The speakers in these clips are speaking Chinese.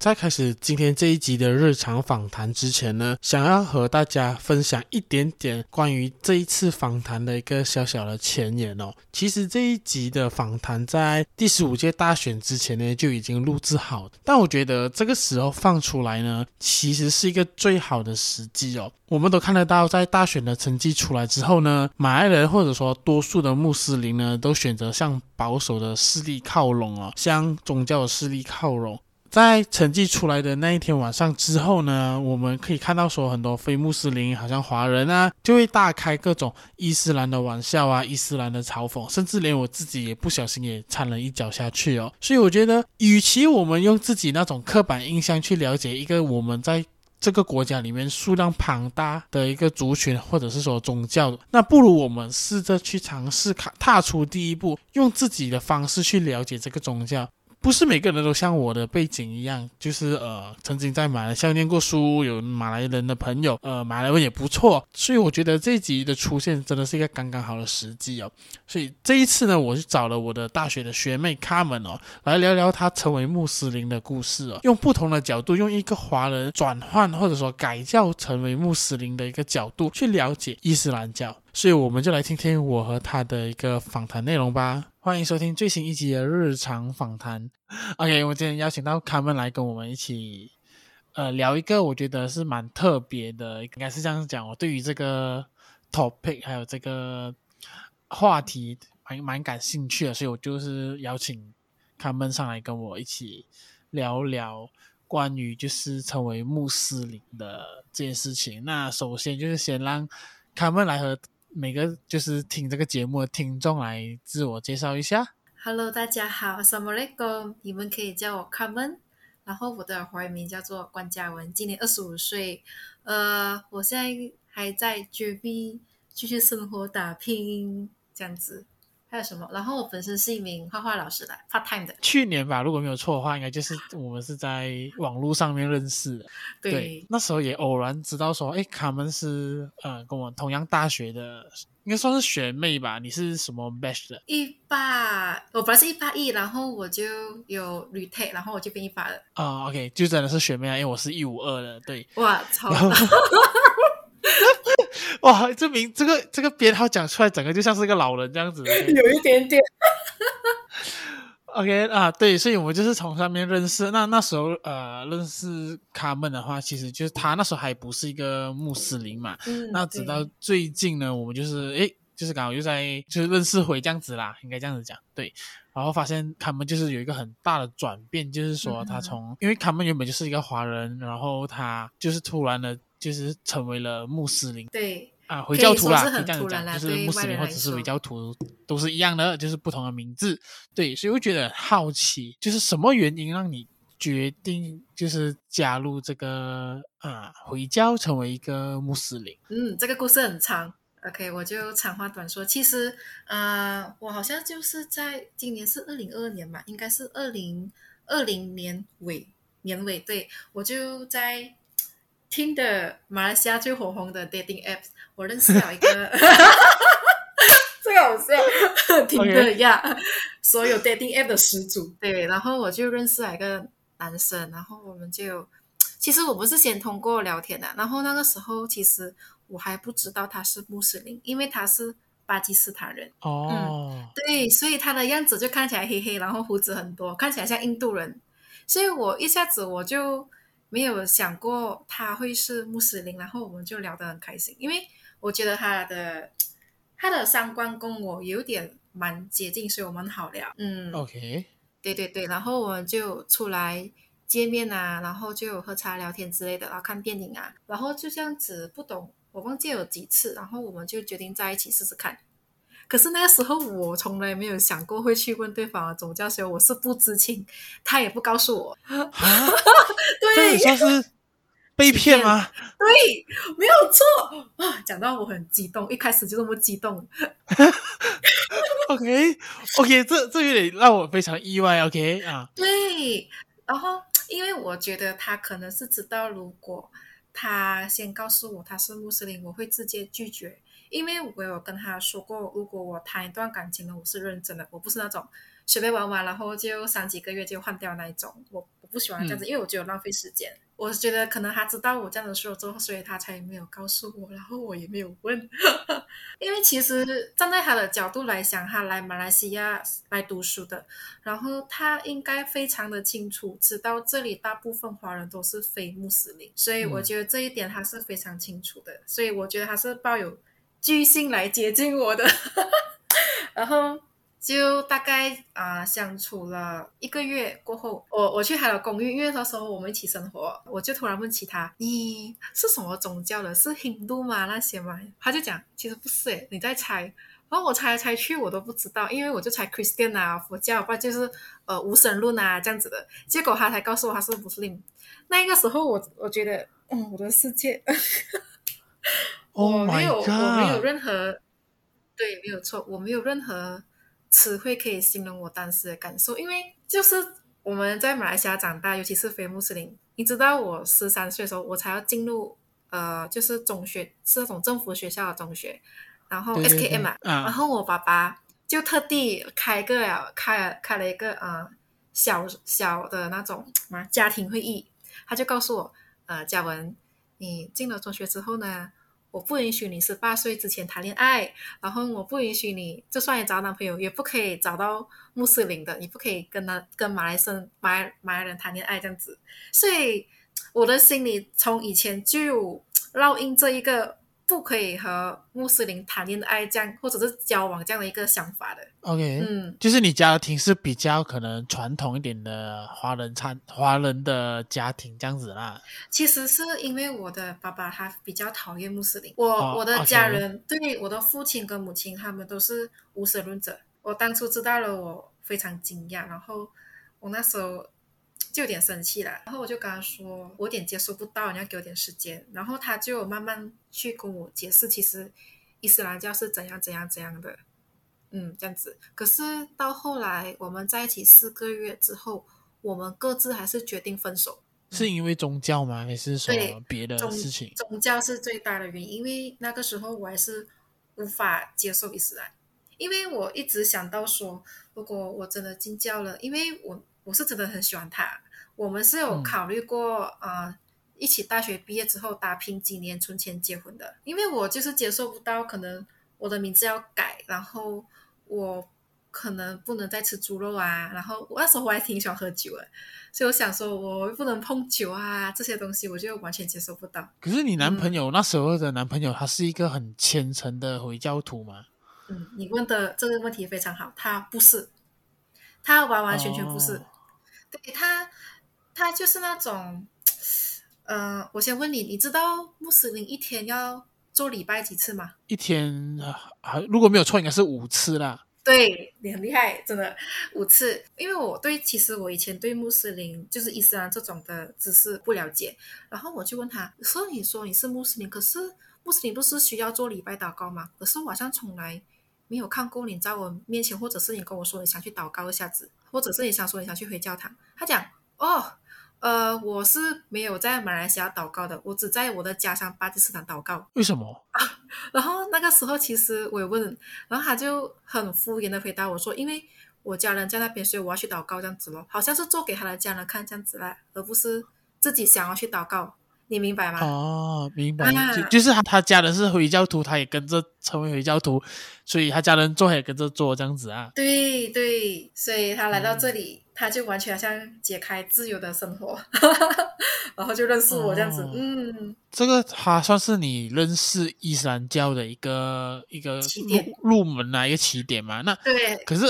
在开始今天这一集的日常访谈之前呢，想要和大家分享一点点关于这一次访谈的一个小小的前言哦。其实这一集的访谈在第十五届大选之前呢就已经录制好，但我觉得这个时候放出来呢，其实是一个最好的时机哦。我们都看得到，在大选的成绩出来之后呢，马来人或者说多数的穆斯林呢，都选择向保守的势力靠拢哦，向宗教的势力靠拢。在成绩出来的那一天晚上之后呢，我们可以看到说很多非穆斯林，好像华人啊，就会大开各种伊斯兰的玩笑啊，伊斯兰的嘲讽，甚至连我自己也不小心也掺了一脚下去哦。所以我觉得，与其我们用自己那种刻板印象去了解一个我们在这个国家里面数量庞大的一个族群，或者是说宗教，那不如我们试着去尝试看，踏出第一步，用自己的方式去了解这个宗教。不是每个人都像我的背景一样，就是呃，曾经在马来西亚念过书，有马来人的朋友，呃，马来文也不错，所以我觉得这集的出现真的是一个刚刚好的时机哦。所以这一次呢，我是找了我的大学的学妹卡门哦，来聊聊她成为穆斯林的故事哦，用不同的角度，用一个华人转换或者说改教成为穆斯林的一个角度去了解伊斯兰教。所以我们就来听听我和他的一个访谈内容吧。欢迎收听最新一集的日常访谈。OK，我今天邀请到卡门来跟我们一起，呃，聊一个我觉得是蛮特别的，应该是这样讲。我对于这个 topic 还有这个话题蛮蛮感兴趣的，所以我就是邀请卡门上来跟我一起聊聊关于就是成为穆斯林的这件事情。那首先就是先让卡门来和每个就是听这个节目的听众来自我介绍一下。Hello，大家好，Assalamualaikum，你们可以叫我 Carmen，，然后我的华语名叫做关嘉文，今年二十五岁，呃，我现在还在绝壁继续生活打拼，这样子。还有什么？然后我本身是一名画画老师的，part time 的。去年吧，如果没有错的话，应该就是我们是在网络上面认识的。对，对，那时候也偶然知道说，哎，卡门是呃跟我同样大学的，应该算是学妹吧？你是什么 batch 的？一八，我本来是一八一，然后我就有 retake，然后我就变一八了。啊、哦、OK，就真的是学妹啊，因为我是一五二的。对，哇，超。哇，这名这个这个编号讲出来，整个就像是一个老人这样子。有一点点。OK 啊，对，所以我们就是从上面认识。那那时候呃，认识卡门的话，其实就是他那时候还不是一个穆斯林嘛。嗯。那直到最近呢，我们就是诶，就是刚好又在就是认识回这样子啦，应该这样子讲。对。然后发现他们就是有一个很大的转变，就是说他从、嗯、因为卡门原本就是一个华人，然后他就是突然的。就是成为了穆斯林，对啊，回教徒啦，可以这样讲，就是穆斯林或者是回教徒都是一样的，就是不同的名字。对，所以我觉得好奇，就是什么原因让你决定就是加入这个啊回教，成为一个穆斯林？嗯，这个故事很长，OK，我就长话短说。其实啊、呃，我好像就是在今年是二零二二年嘛，应该是二零二零年尾年尾，对，我就在。听的马来西亚最火红的 dating apps，我认识了一个，这个好笑，听的呀.所有 dating app 的始祖，对，然后我就认识了一个男生，然后我们就，其实我不是先通过聊天的，然后那个时候其实我还不知道他是穆斯林，因为他是巴基斯坦人，哦、oh. 嗯，对，所以他的样子就看起来黑黑，然后胡子很多，看起来像印度人，所以我一下子我就。没有想过他会是穆斯林，然后我们就聊得很开心，因为我觉得他的他的三观跟我有点蛮接近，所以我们好聊。嗯，OK，对对对，然后我们就出来见面啊，然后就喝茶聊天之类的，然后看电影啊，然后就这样子，不懂我忘记有几次，然后我们就决定在一起试试看。可是那个时候我从来没有想过会去问对方的宗教，所以我是不知情，他也不告诉我。啊，对，这算是被骗吗？对，没有错啊！讲到我很激动，一开始就这么激动。OK，OK，、okay, 这这有点让我非常意外。OK 啊，对，然后因为我觉得他可能是知道，如果他先告诉我他是穆斯林，我会直接拒绝。因为我有跟他说过，如果我谈一段感情呢，我是认真的，我不是那种随便玩玩，然后就三几个月就换掉那一种。我我不喜欢这样子，嗯、因为我觉得浪费时间。我觉得可能他知道我这样的说之后，所以他才没有告诉我，然后我也没有问。因为其实站在他的角度来想，他来马来西亚来读书的，然后他应该非常的清楚，知道这里大部分华人都是非穆斯林，所以我觉得这一点他是非常清楚的。嗯、所以我觉得他是抱有居心来接近我的，然后。就大概啊、相处了一个月过后，我我去他的公寓，因为那时候我们一起生活，我就突然问起他，你是什么宗教的？是 Hindu 吗？那些吗？他就讲，其实不是诶，你在猜。然后我猜来猜去，我都不知道，因为我就猜 Christian 啊，佛教，不就是呃无神论啊这样子的。结果他才告诉我他是穆斯林。那个时候我我觉得，嗯，我的世界，我没有，我没有任何，对，没有错，我没有任何。词汇可以形容我当时的感受，因为就是我们在马来西亚长大，尤其是非穆斯林。你知道，我十三岁的时候，我才要进入呃，就是中学，是那种政府学校的中学，然后 SKM 嘛，啊，然后我爸爸就特地开个开开了一个呃小小的那种家庭会议，他就告诉我，呃，嘉文，你进了中学之后呢，我不允许你十八岁之前谈恋爱，然后我不允许你就算你找男朋友，也不可以找到穆斯林的，你不可以跟他跟马来生马来马来人谈恋爱这样子。所以我的心里从以前就烙印这一个。不可以和穆斯林谈恋爱这样，或者是交往这样的一个想法的。OK，嗯，就是你家庭是比较可能传统一点的华人餐华人的家庭这样子啦。其实是因为我的爸爸他比较讨厌穆斯林，我、oh, 我的家人.对我的父亲跟母亲他们都是无神论者。我当初知道了，我非常惊讶，然后我那时候。就有点生气了，然后我就跟他说，我有点接受不到，你要给我点时间。然后他就慢慢去跟我解释，其实伊斯兰教是怎样怎样怎样的，嗯，这样子。可是到后来我们在一起四个月之后，我们各自还是决定分手。是因为宗教吗？还是什么别的事情？宗，宗教是最大的原因，因为那个时候我还是无法接受伊斯兰，因为我一直想到说，如果我真的进教了，因为我。我是真的很喜欢他，我们是有考虑过呃，一起大学毕业之后打拼几年存钱结婚的。因为我就是接受不到，可能我的名字要改，然后我可能不能再吃猪肉啊，然后我那时候我还挺喜欢喝酒的，所以我想说我不能碰酒啊这些东西，我就完全接受不到。可是你男朋友、嗯、那时候的男朋友，他是一个很虔诚的回教徒吗？嗯，你问的这个问题非常好，他不是，他完完全全不是。哦对他，他就是那种，呃，我先问你，你知道穆斯林一天要做礼拜几次吗？一天啊，如果没有错，应该是五次啦。对，你很厉害，真的五次。因为我对，其实我以前对穆斯林就是伊斯兰这种的知识不了解，然后我就问他，所以你说你是穆斯林，可是穆斯林不是需要做礼拜祷告吗？可是我好像从来没有看过你在我面前，或者是你跟我说你想去祷告一下子。或者是你想说你想去回教堂，他讲哦，呃，我是没有在马来西亚祷告的，我只在我的家乡巴基斯坦祷告。为什么？啊，然后那个时候其实我有问，然后他就很敷衍的回答我说，因为我家人在那边，所以我要去祷告这样子咯，好像是做给他的家人看这样子啦，而不是自己想要去祷告。你明白吗？哦，明白，啊、就就是他他家人是回教徒，他也跟着成为回教徒，所以他家人做也跟着做这样子啊。对对，所以他来到这里，嗯、他就完全好像解开自由的生活，然后就认识我这样子。哦、嗯，这个他算是你认识伊斯兰教的一个一个入门啊，一个起点嘛。那对，可是。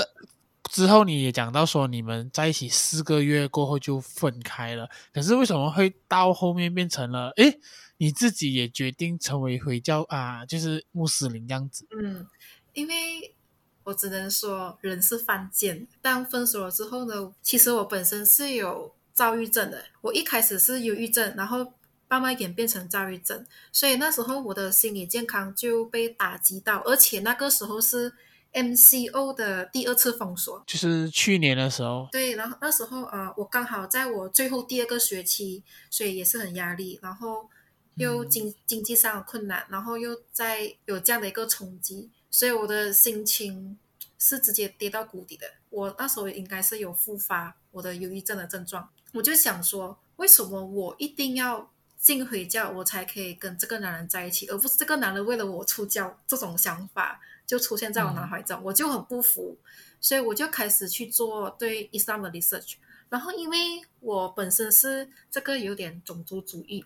之后你也讲到说你们在一起四个月过后就分开了，可是为什么会到后面变成了诶，你自己也决定成为回教啊，就是穆斯林这样子？嗯，因为我只能说人是犯贱。但分手了之后呢，其实我本身是有躁郁症的，我一开始是忧郁症，然后慢慢演变成躁郁症，所以那时候我的心理健康就被打击到，而且那个时候是。MCO 的第二次封锁，就是去年的时候。对，然后那时候啊、呃，我刚好在我最后第二个学期，所以也是很压力，然后又经、嗯、经济上的困难，然后又在有这样的一个冲击，所以我的心情是直接跌到谷底的。我那时候应该是有复发我的忧郁症的症状，我就想说，为什么我一定要进回教，我才可以跟这个男人在一起，而不是这个男人为了我出教？这种想法就出现在我脑海中，嗯、我就很不服，所以我就开始去做对 Islam 的 research。然后，因为我本身是这个有点种族主义，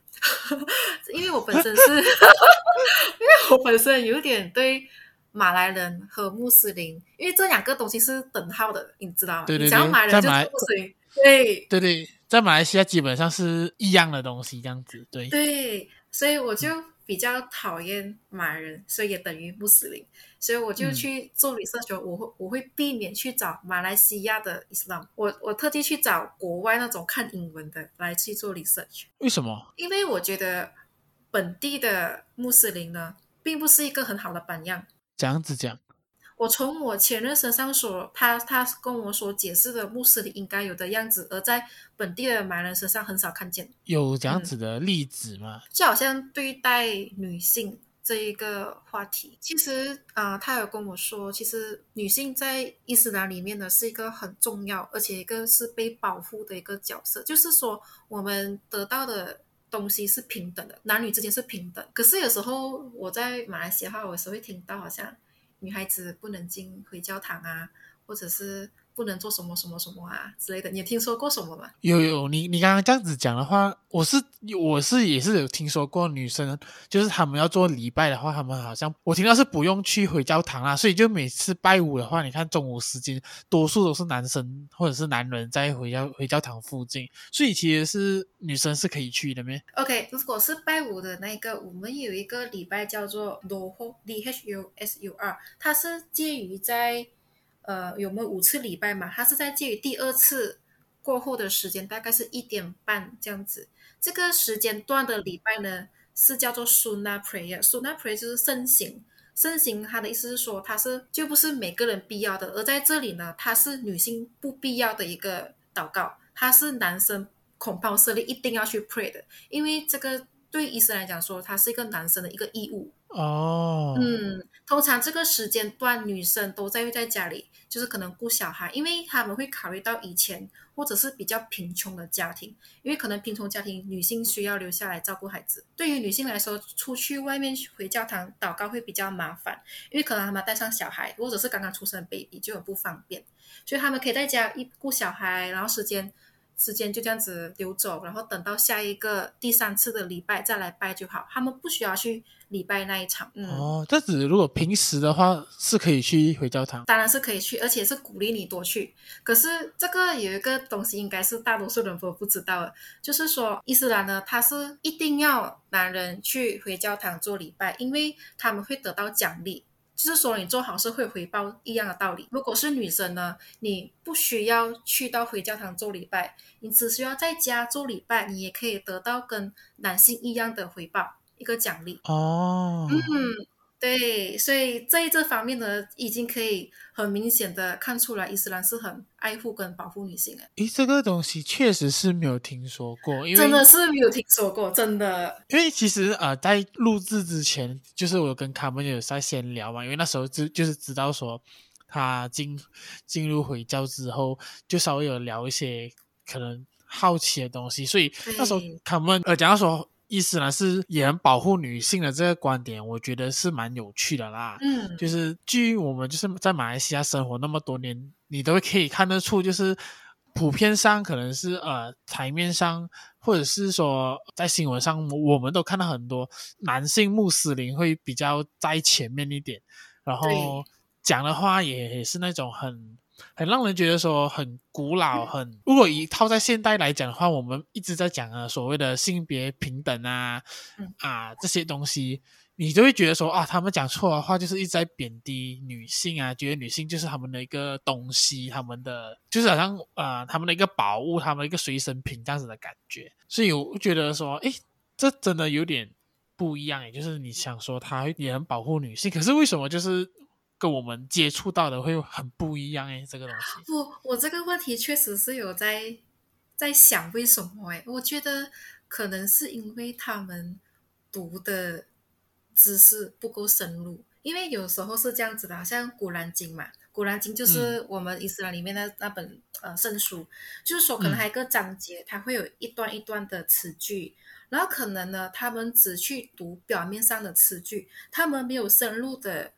因为我本身是，因为我本身有点对马来人和穆斯林，因为这两个东西是等号的，你知道吗？对对对，你讲马来人就是穆斯林，对对对，在马来西亚基本上是一样的东西，这样子，对对，所以我就比较讨厌马来人，所以也等于穆斯林。所以我就去做 research，我会我会避免去找马来西亚的 Islam，我我特地去找国外那种看英文的来去做 research。为什么？因为我觉得本地的穆斯林呢，并不是一个很好的榜样。这样子讲，我从我前任身上所他他跟我所解释的穆斯林应该有的样子，而在本地的马来人身上很少看见。有这样子的例子吗？嗯，就好像对待女性。这一个话题，其实啊、呃，他有跟我说，其实女性在伊斯兰里面呢是一个很重要，而且一个是被保护的一个角色。就是说，我们得到的东西是平等的，男女之间是平等。可是有时候我在马来西亚话，我有时候会听到好像女孩子不能进回教堂啊，或者是。不能做什么什么什么啊之类的，你有听说过什么吗？有有，你你刚刚这样子讲的话，我是我是也是有听说过女生，就是他们要做礼拜的话，他们好像我听到是不用去回教堂啦，所以就每次拜五的话，你看中午时间，多数都是男生或者是男人在回教回教堂附近，所以其实是女生是可以去的咩？OK，如果是拜五的那个，我们有一个礼拜叫做 Dhuhr，D H U S U R，它是介于在。呃，有没有五次礼拜嘛？它是在介于第二次过后的时间，大概是一点半这样子。这个时间段的礼拜呢，是叫做 Sunna Prayer。Sunna Prayer 就是圣行，圣行它的意思是说，它是就不是每个人必要的，而在这里呢，它是女性不必要的一个祷告，它是男生 compulsory 一定要去 pray 的，因为这个对伊斯兰来讲说，它是一个男生的一个义务。哦，嗯，通常这个时间段女生都在在家里，就是可能顾小孩，因为他们会考虑到以前或者是比较贫穷的家庭，因为可能贫穷家庭女性需要留下来照顾孩子。对于女性来说，出去外面回教堂祷告会比较麻烦，因为可能他们带上小孩，或者是刚刚出生的 baby 就很不方便，所以他们可以在家一顾小孩，然后时间。时间就这样子流走，然后等到下一个第三次的礼拜再来拜就好。他们不需要去礼拜那一场。嗯、哦，这只如果平时的话是可以去回教堂，当然是可以去，而且是鼓励你多去。可是这个有一个东西，应该是大多数人都不知道的，就是说伊斯兰呢，他是一定要男人去回教堂做礼拜，因为他们会得到奖励。就是说，你做好事会回报一样的道理。如果是女生呢，你不需要去到回教堂做礼拜，你只需要在家做礼拜，你也可以得到跟男性一样的回报，一个奖励。哦，嗯。对，所以在这方面呢，已经可以很明显的看出来，伊斯兰是很爱护跟保护女性的。诶，这个东西确实是没有听说过，因为真的是没有听说过，真的。因为其实呃，在录制之前，就是我跟卡门有在闲聊嘛，因为那时候就就是知道说他进进入回教之后，就稍微有聊一些可能好奇的东西，所以那时候卡门呃讲到说。伊斯兰是也很保护女性的这个观点，我觉得是蛮有趣的啦。嗯，就是基于我们就是在马来西亚生活那么多年，你都可以看得出，就是普遍上可能是呃台面上，或者是说在新闻上，我们都看到很多男性穆斯林会比较在前面一点，然后讲的话也也是那种很。很让人觉得说很古老，很如果以套在现代来讲的话，我们一直在讲啊所谓的性别平等啊，啊这些东西，你就会觉得说啊，他们讲错的话就是一直在贬低女性啊，觉得女性就是他们的一个东西，他们的就是好像啊他们的一个宝物，他们的一个随身品这样子的感觉。所以我觉得说，诶，这真的有点不一样，也就是你想说他也很保护女性，可是为什么就是？跟我们接触到的会很不一样诶，这个东西。不，我这个问题确实是有在在想为什么诶，我觉得可能是因为他们读的知识不够深入，因为有时候是这样子的，好像《古兰经》嘛，《古兰经就是我们伊斯兰里面的那本、嗯、呃圣书，就是说可能还有一个章节，它会有一段一段的词句，然后可能呢，他们只去读表面上的词句，他们没有深入的，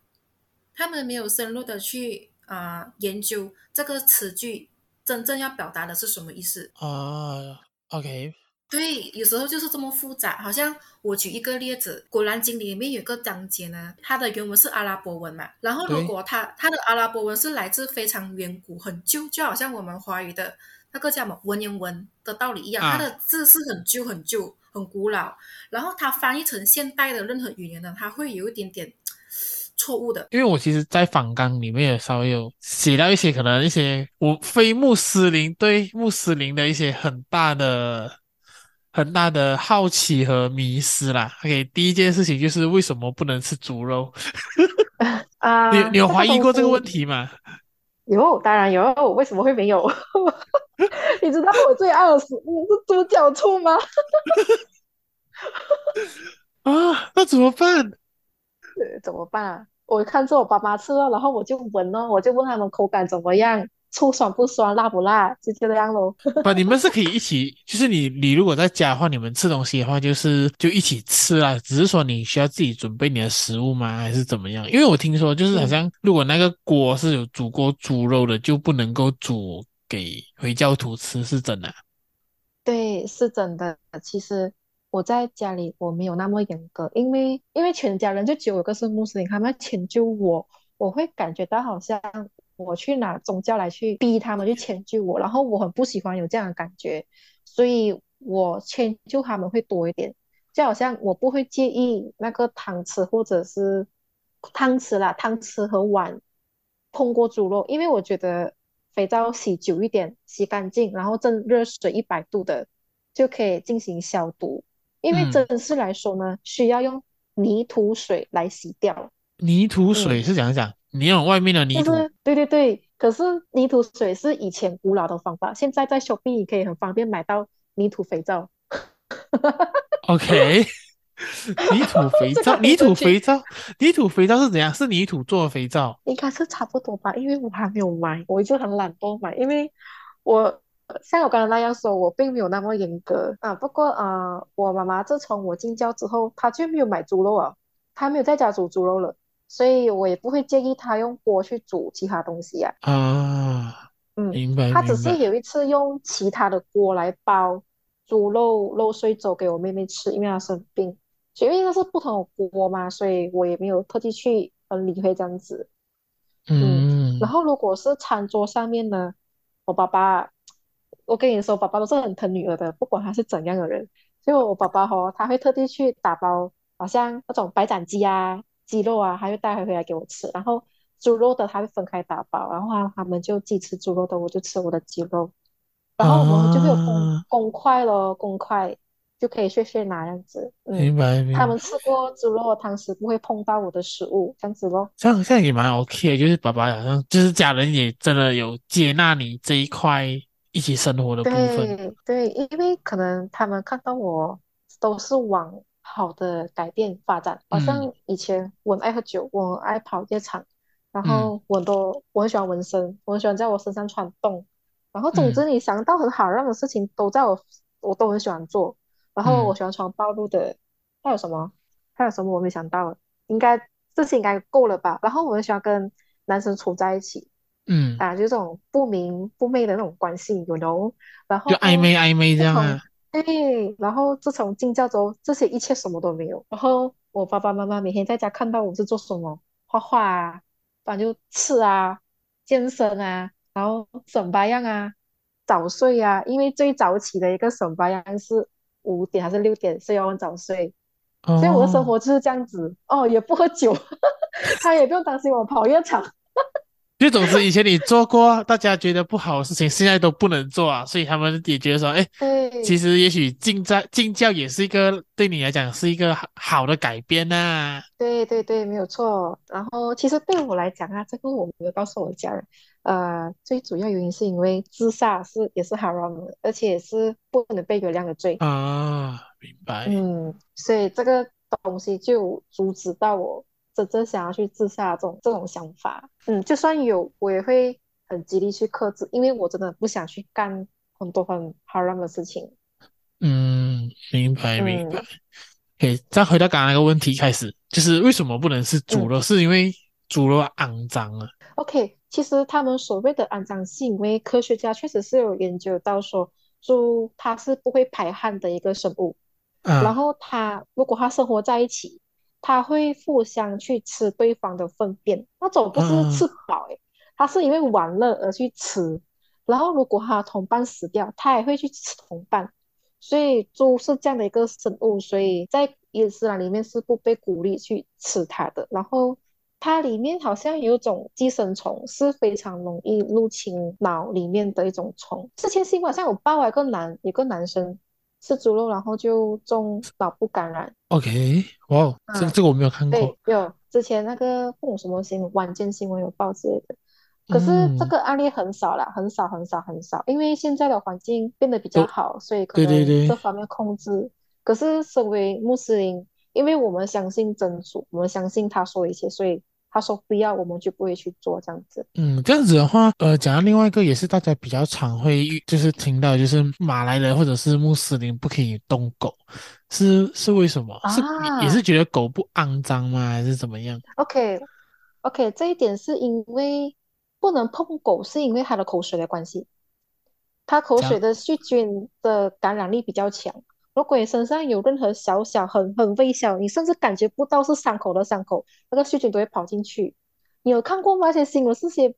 他们没有深入的去啊、呃、研究这个词句真正要表达的是什么意思啊、uh,？OK。对，有时候就是这么复杂。好像我举一个例子，《古兰经》里面有个章节呢，它的原文是阿拉伯文嘛。然后如果它它的阿拉伯文是来自非常远古、很旧，就好像我们华语的那个叫什么文言文的道理一样，它的字是很旧、很旧、很古老。然后它翻译成现代的任何语言呢，它会有一点点错误的。因为我其实，在访纲里面也稍微有写到一些可能一些我非穆斯林对穆斯林的一些很大的。很大的好奇和迷失啦。OK，第一件事情就是为什么不能吃猪肉？啊，你你有怀疑过这个问题吗？有，当然有。为什么会没有？你知道我最爱的食物是猪脚醋吗？啊，那怎么办？怎么办啊？我看着我爸妈吃了，然后我就闻了，我就问他们口感怎么样。醋酸不酸，辣不辣，就这样咯。不，你们是可以一起，就是你你如果在家的话，你们吃东西的话，就是就一起吃啊。只是说你需要自己准备你的食物吗？还是怎么样？因为我听说，就是好像如果那个锅是有煮过猪肉的，就不能够煮给回教徒吃，是真的？对，是真的。其实我在家里我没有那么严格，因为因为全家人就只有一个是穆斯林，他们要迁就我，我会感觉到好像。我去拿宗教来去逼他们去迁就我，然后我很不喜欢有这样的感觉，所以我迁就他们会多一点。就好像我不会介意那个汤匙或者是汤匙啦，汤匙和碗碰过猪肉，因为我觉得肥皂洗久一点，洗干净，然后蒸热水一百度的就可以进行消毒。因为真实来说呢，嗯、需要用泥土水来洗掉。泥土水是讲讲。嗯你用外面的泥土，对对对。可是泥土水是以前古老的方法，现在在 Shopee 可以很方便买到泥土肥皂。OK，泥土肥皂，泥土肥皂，泥土肥皂是怎样？是泥土做的肥皂？应该是差不多吧，因为我还没有买，我就很懒惰买，因为我像我刚才那样说，我并没有那么严格啊。不过啊、呃，我妈妈自从我进教之后，她就没有买猪肉啊，她没有在家煮猪肉了。所以我也不会建议她用锅去煮其他东西呀、啊。啊，嗯，明白。她只是有一次用其他的锅来煲猪肉肉碎粥给我妹妹吃，因为她生病。所以因为那是不同的锅嘛，所以我也没有特地去嗯理会这样子。嗯，嗯，然后如果是餐桌上面呢，我爸爸，我跟你说，爸爸都是很疼女儿的，不管他是怎样的人。就我爸爸吼，他会特地去打包，好像那种白斩鸡啊。鸡肉啊，他就带回回来给我吃，然后猪肉的他会分开打包，然后他他们就既吃猪肉的，我就吃我的鸡肉，然后我们就会有公、啊、公筷咯，公筷就可以碎碎拿这样子。嗯、明白，明白。他们吃过猪肉的汤匙不会碰到我的食物，这样子咯。这样这样也蛮 OK，就是爸爸好像就是家人也真的有接纳你这一块一起生活的部分。对对，因为可能他们看到我都是往。好的改变发展，好像以前我很爱喝酒，我很爱跑夜场，然后我都我很喜欢纹身，我很喜欢在我身上穿洞，然后总之你想到很好让的事情都在我，我都很喜欢做，然后我喜欢穿暴露的，还有什么？还有什么我没想到？应该这些应该够了吧？然后我很喜欢跟男生处在一起，嗯啊，就这种不明不昧的那种关系，有有，然后就暧昧暧昧这样啊。对，然后自从进教之后，这些一切什么都没有。然后我爸爸妈妈每天在家看到我是做什么，画画啊，不然就吃啊，健身啊，然后省八样啊，早睡啊。因为最早起的一个省八样是五点还是六点，所以要早睡。哦。所以我的生活就是这样子。哦，也不喝酒，他也不用担心我跑夜场。就总之，以前你做过大家觉得不好的事情，现在都不能做啊，所以他们也觉得说，哎，其实也许进在进教也是一个对你来讲是一个好的改变呐、啊。对对对，没有错。然后其实对我来讲啊，这个我没有告诉我家人，呃，最主要原因是因为自杀是也是 haram 的，而且也是不能被原谅的罪啊。明白。嗯，所以这个东西就阻止到我。真正想要去自杀这种这种想法。嗯，就算有，我也会很极力去克制，因为我真的不想去干很多很 haram 的事情。嗯，明白明白。可以、嗯 okay, 再回到刚刚那个问题开始，就是为什么不能是猪肉？嗯、是因为猪肉肮脏啊？OK，其实他们所谓的肮脏，是因为科学家确实是有研究到说，猪它是不会排汗的一个生物。嗯、然后它如果它生活在一起，它会互相去吃对方的粪便，那种不是吃饱诶，它、嗯、是因为玩乐而去吃。然后如果它同伴死掉，它也会去吃同伴。所以猪是这样的一个生物，所以在伊斯兰里面是不被鼓励去吃它的。然后它里面好像有一种寄生虫是非常容易入侵脑里面的一种虫。之前新闻好像有报一个男，有个男生吃猪肉，然后就中脑部感染。OK，哇、wow, 啊，这这个我没有看过。对，有之前那个不懂什么新闻，晚间新闻有报之类的。可是这个案例很少啦，嗯、很少很少很少，因为现在的环境变得比较好，哦、所以可能这方面控制。对对对，可是身为穆斯林，因为我们相信真主，我们相信他说一切，所以他说不要，我们就不会去做这样子。嗯，这样子的话，呃，讲到另外一个也是大家比较常会就是听到，就是马来人或者是穆斯林不可以动狗，是是为什么？啊、是也是觉得狗不肮脏吗？还是怎么样？OK OK，这一点是因为。不能碰狗，是因为它的口水的关系。它口水的细菌的感染力比较强。如果你身上有任何小小很很微小，你甚至感觉不到是伤口的伤口，那个细菌都会跑进去。你有看过吗？那些新闻是些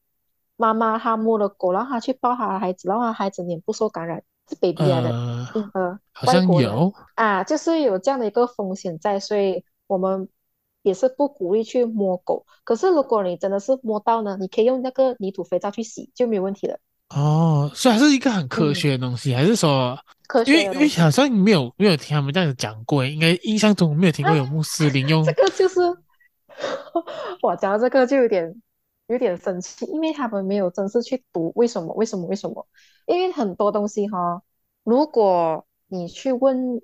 妈妈她摸了狗，然后她去抱她的孩子，然后她孩子脸部受感染，是 baby 来的，呃，呃好像有啊，就是有这样的一个风险在，所以我们。也是不鼓励去摸狗，可是如果你真的是摸到呢，你可以用那个泥土肥皂去洗，就没有问题了。哦，所以还是一个很科学的东西，嗯、还是说科学？因为因为好像没有没有听他们这样子讲过，应该印象中没有听过有穆斯林用、啊、这个就是，我讲到这个就有点有点生气，因为他们没有真是去读为什么为什么为什么？因为很多东西哈，如果你去问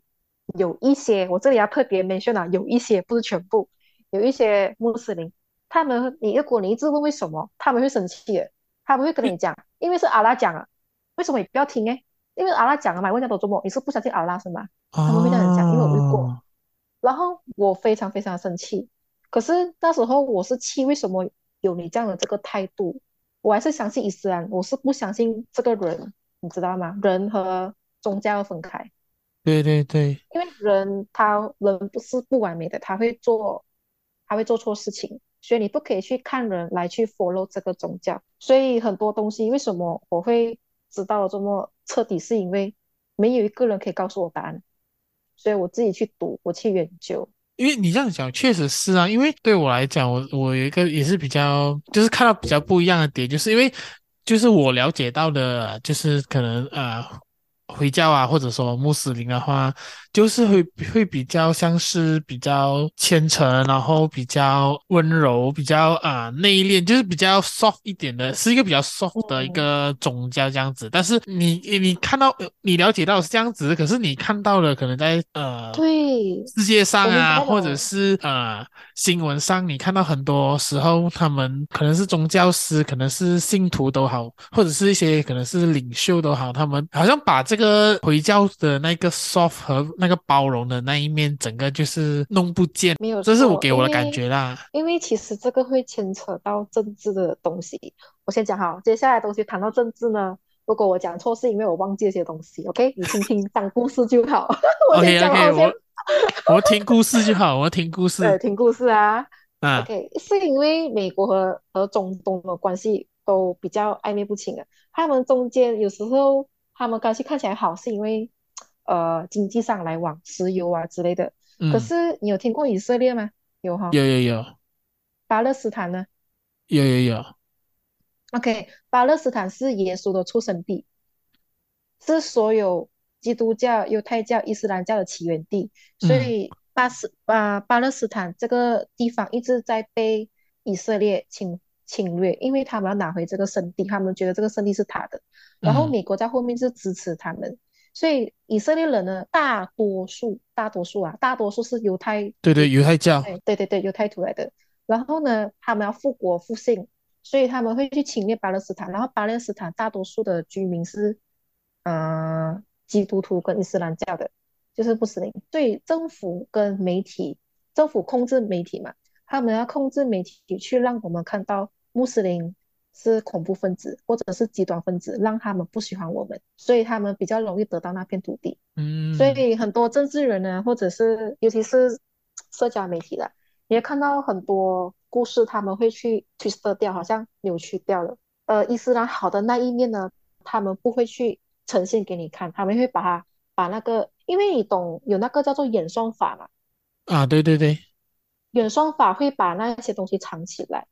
有一些，我这里要特别 mention 啊，有一些不是全部。有一些穆斯林，他们你如果你一直问为什么，他们会生气的，他们会跟你讲，因为是阿拉讲啊，为什么你不要听哎？因为阿拉讲了嘛，问这样多做梦，你是不相信阿拉是吗？他们会这样讲，因为我遇过，然后我非常非常生气。可是那时候我是气，为什么有你这样的这个态度？我还是相信伊斯兰，我是不相信这个人，你知道吗？人和宗教要分开。对对对，因为人他人不是不完美的，他会做。他会做错事情，所以你不可以去看人来去 follow 这个宗教。所以很多东西为什么我会知道这么彻底，是因为没有一个人可以告诉我答案，所以我自己去读，我去研究。因为你这样讲确实是啊，因为对我来讲，我我有一个也是比较，就是看到比较不一样的点，就是因为就是我了解到的，就是可能呃。回教啊，或者说穆斯林的话，就是会会比较像是比较虔诚，然后比较温柔，比较啊、呃、内敛，就是比较 soft 一点的，是一个比较 soft 的一个宗教这样子。但是你你看到你了解到是这样子，可是你看到了可能在呃对世界上啊，或者是呃新闻上，你看到很多时候他们可能是宗教师，可能是信徒都好，或者是一些可能是领袖都好，他们好像把这个。这个回教的那个 soft 和那个包容的那一面，整个就是弄不见，没有，这是我给我的感觉啦。因为，因为其实这个会牵扯到政治的东西。我先讲好，接下来的东西谈到政治呢，如果我讲错，是因为我忘记一些东西。OK，你听听当故事就好。我先讲好 OK，OK，我我听故事就好，我听故事。对，听故事啊。啊 OK，是因为美国和和中东的关系都比较暧昧不清啊，他们中间有时候。他们关系看起来好，是因为呃经济上来往，石油啊之类的。嗯、可是你有听过以色列吗？有哈。有有有。巴勒斯坦呢？有有有。OK，巴勒斯坦是耶稣的出生地，是所有基督教、犹太教、伊斯兰教的起源地，所以巴斯啊、呃、巴勒斯坦这个地方一直在被以色列侵侵略，因为他们要拿回这个圣地，他们觉得这个圣地是他的，然后美国在后面是支持他们，嗯、所以以色列人呢，大多数大多数啊，大多数是犹太，对对，犹太教，对对对，犹太徒来的，然后呢，他们要复国复兴，所以他们会去侵略巴勒斯坦。然后巴勒斯坦大多数的居民是，呃，基督徒跟伊斯兰教的，就是穆斯林。所以政府跟媒体，政府控制媒体嘛，他们要控制媒体，去让我们看到穆斯林是恐怖分子或者是极端分子，让他们不喜欢我们，所以他们比较容易得到那片土地。嗯，所以很多政治人呢，或者是尤其是社交媒体的。你也看到很多故事，他们会去 twist 掉，好像扭曲掉了。呃，伊斯兰好的那一面呢，他们不会去呈现给你看，他们会把它把那个，因为你懂有那个叫做演算法嘛。啊，对对对，演算法会把那些东西藏起来，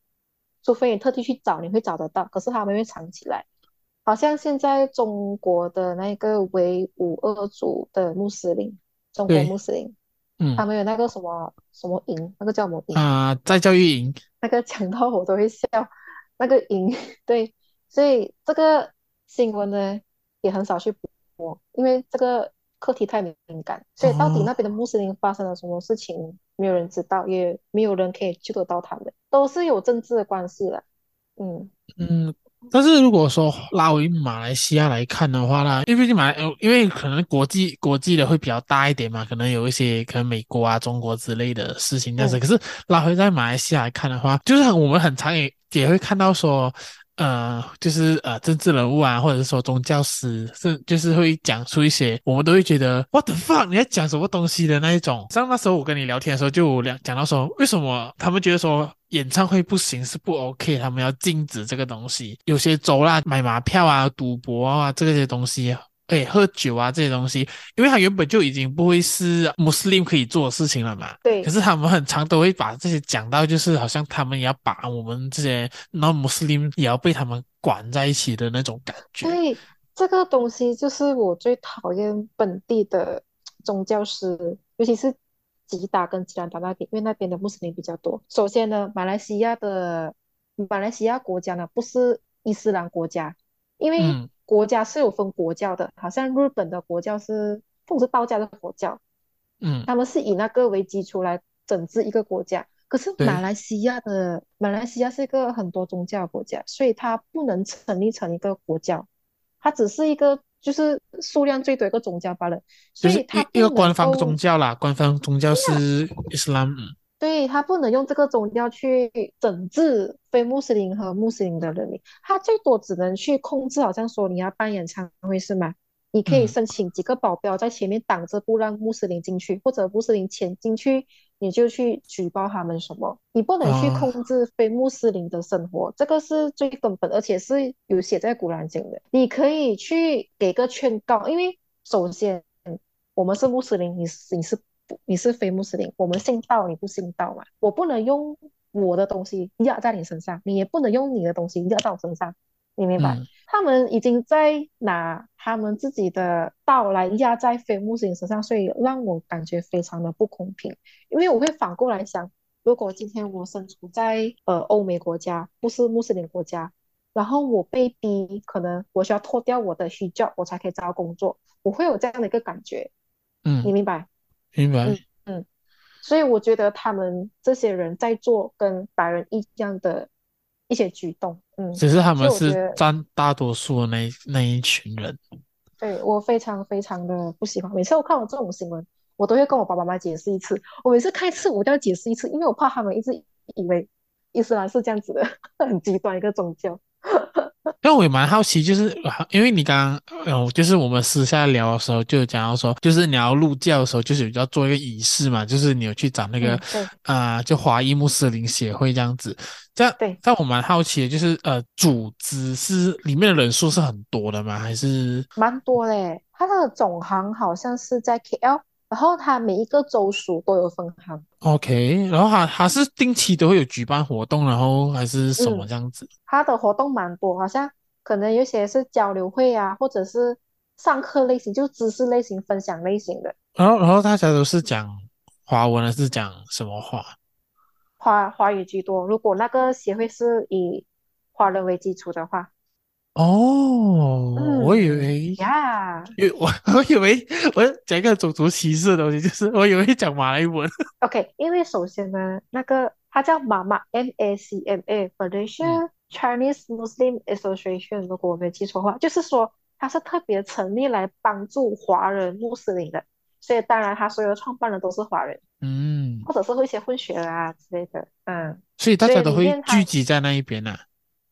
除非你特地去找，你会找得到。可是他们会藏起来，好像现在中国的那个维吾尔族的穆斯林，中国穆斯林。嗯，他们有那个什么什么营，那个叫什么营啊？在教育营，那个讲到我都会笑。那个营，对，所以这个新闻呢也很少去播，因为这个课题太敏感，所以到底那边的穆斯林发生了什么事情，哦、没有人知道，也没有人可以救得到他们，都是有政治的关系的。嗯嗯。但是如果说拉回马来西亚来看的话呢，因为毕竟马来，因为可能国际国际的会比较大一点嘛，可能有一些可能美国啊、中国之类的事情，但是可是拉回在马来西亚来看的话，就是我们很常也也会看到说。呃，就是呃，政治人物啊，或者是说宗教师，是就是会讲出一些我们都会觉得 What the fuck，你在讲什么东西的那一种。像那时候我跟你聊天的时候，就两讲到说，为什么他们觉得说演唱会不行是不 OK，他们要禁止这个东西。有些州啦，买马票啊、赌博啊这些东西。哎，喝酒啊这些东西，因为他原本就已经不会是穆斯林可以做的事情了嘛。对。可是他们很常都会把这些讲到，就是好像他们也要把我们这些 non 穆斯林也要被他们管在一起的那种感觉。对，这个东西就是我最讨厌本地的宗教师，尤其是吉达跟吉兰丹那边，因为那边的穆斯林比较多。首先呢，马来西亚的马来西亚国家呢不是伊斯兰国家，因为、嗯。国家是有分国教的，好像日本的国教是，不是道家的国教，嗯，他们是以那个为基础来整治一个国家。可是马来西亚的马来西亚是一个很多宗教的国家，所以它不能成立成一个国教，它只是一个就是数量最多一个宗教罢了。所以它一个官方宗教啦，官方宗教是伊斯兰。对，他不能用这个宗教去整治非穆斯林和穆斯林的人民，他最多只能去控制，好像说你要办演唱会是吗？你可以申请几个保镖在前面挡着，不让穆斯林进去，或者穆斯林潜进去，你就去举报他们什么？你不能去控制非穆斯林的生活，哦、这个是最根本，而且是有写在古兰经的。你可以去给个劝告，因为首先我们是穆斯林，你你是。你是非穆斯林，我们信道，你不信道嘛？我不能用我的东西压在你身上，你也不能用你的东西压到我身上，你明白？嗯、他们已经在拿他们自己的道来压在非穆斯林身上，所以让我感觉非常的不公平。因为我会反过来想，如果今天我身处在呃欧美国家，不是穆斯林国家，然后我被逼，可能我需要脱掉我的 hijab，我才可以找到工作，我会有这样的一个感觉。嗯，你明白？明白，嗯嗯，所以我觉得他们这些人在做跟白人一样的一些举动，嗯，只是他们是占大多数的那那一群人。对，我非常非常的不喜欢，每次我看到这种新闻，我都会跟我爸爸妈妈解释一次。我每次看一次，我都要解释一次，因为我怕他们一直以为伊斯兰是这样子的，很极端一个宗教。因为我也蛮好奇，就是因为你刚刚，嗯，就是我们私下聊的时候，就有讲到说，就是你要入教的时候，就是要做一个仪式嘛，就是你有去找那个，啊、嗯呃，就华裔穆斯林协会这样子。这样，对。但我蛮好奇的，就是呃，组织是里面的人数是很多的吗？还是？蛮多嘞，它的总行好像是在 KL。然后他每一个州属都有分行，OK，然后他他是定期都会有举办活动，然后还是什么这样子？他的活动蛮多，好像可能有些是交流会啊，或者是上课类型，就知识类型、分享类型的。然后然后大家都是讲华文还是讲什么话？华华语居多。如果那个协会是以华人为基础的话，哦，嗯、我以为呀，因为我 我以为我讲一个种族歧视的东西，就是我以为讲马来文。OK，因为首先呢，那个它叫 MACMA，M A C M A，Malaysia Chinese Muslim Association，如果我没有记错的话，就是说它是特别成立来帮助华人穆斯林的。所以当然，他所有创办人都是华人，嗯，或者是会一些混血啊之类的，嗯，所以大家都会聚集在那一边呢、啊。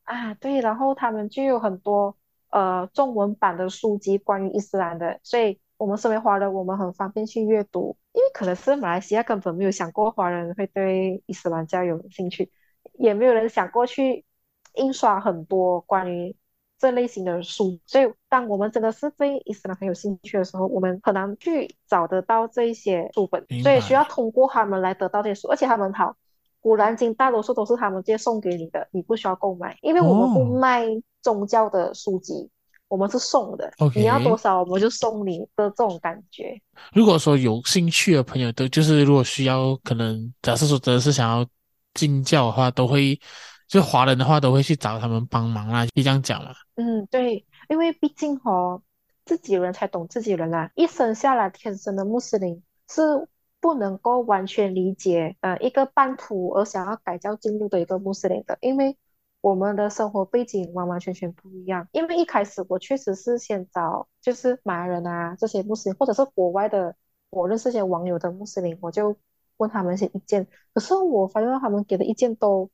啊，对，然后他们就有很多呃中文版的书籍关于伊斯兰的，所以我们身为华人，我们很方便去阅读，因为可能是马来西亚根本没有想过华人会对伊斯兰教有兴趣，也没有人想过去印刷很多关于。这类型的书，所以当我们真的是对伊斯兰很有兴趣的时候，我们很难去找得到这一些书本，所以需要通过他们来得到这些书，而且他们好，古兰经大多数都是他们直接送给你的，你不需要购买，因为我们不卖宗教的书籍，哦、我们是送的，okay, 你要多少我们就送你的这种感觉。如果说有兴趣的朋友，都就是如果需要，可能假设说真的是想要进教的话，都会。就华人的话，都会去找他们帮忙啦，可以这样讲嘛。嗯，对，因为毕竟哦，自己人才懂自己人啦。一生下来天生的穆斯林是不能够完全理解，呃，一个半途而想要改教进入的一个穆斯林的，因为我们的生活背景完完全全不一样。因为一开始我确实是先找就是马来人啊这些穆斯林，或者是国外的我认识一些网友的穆斯林，我就问他们一些意见，可是我发现他们给的意见都。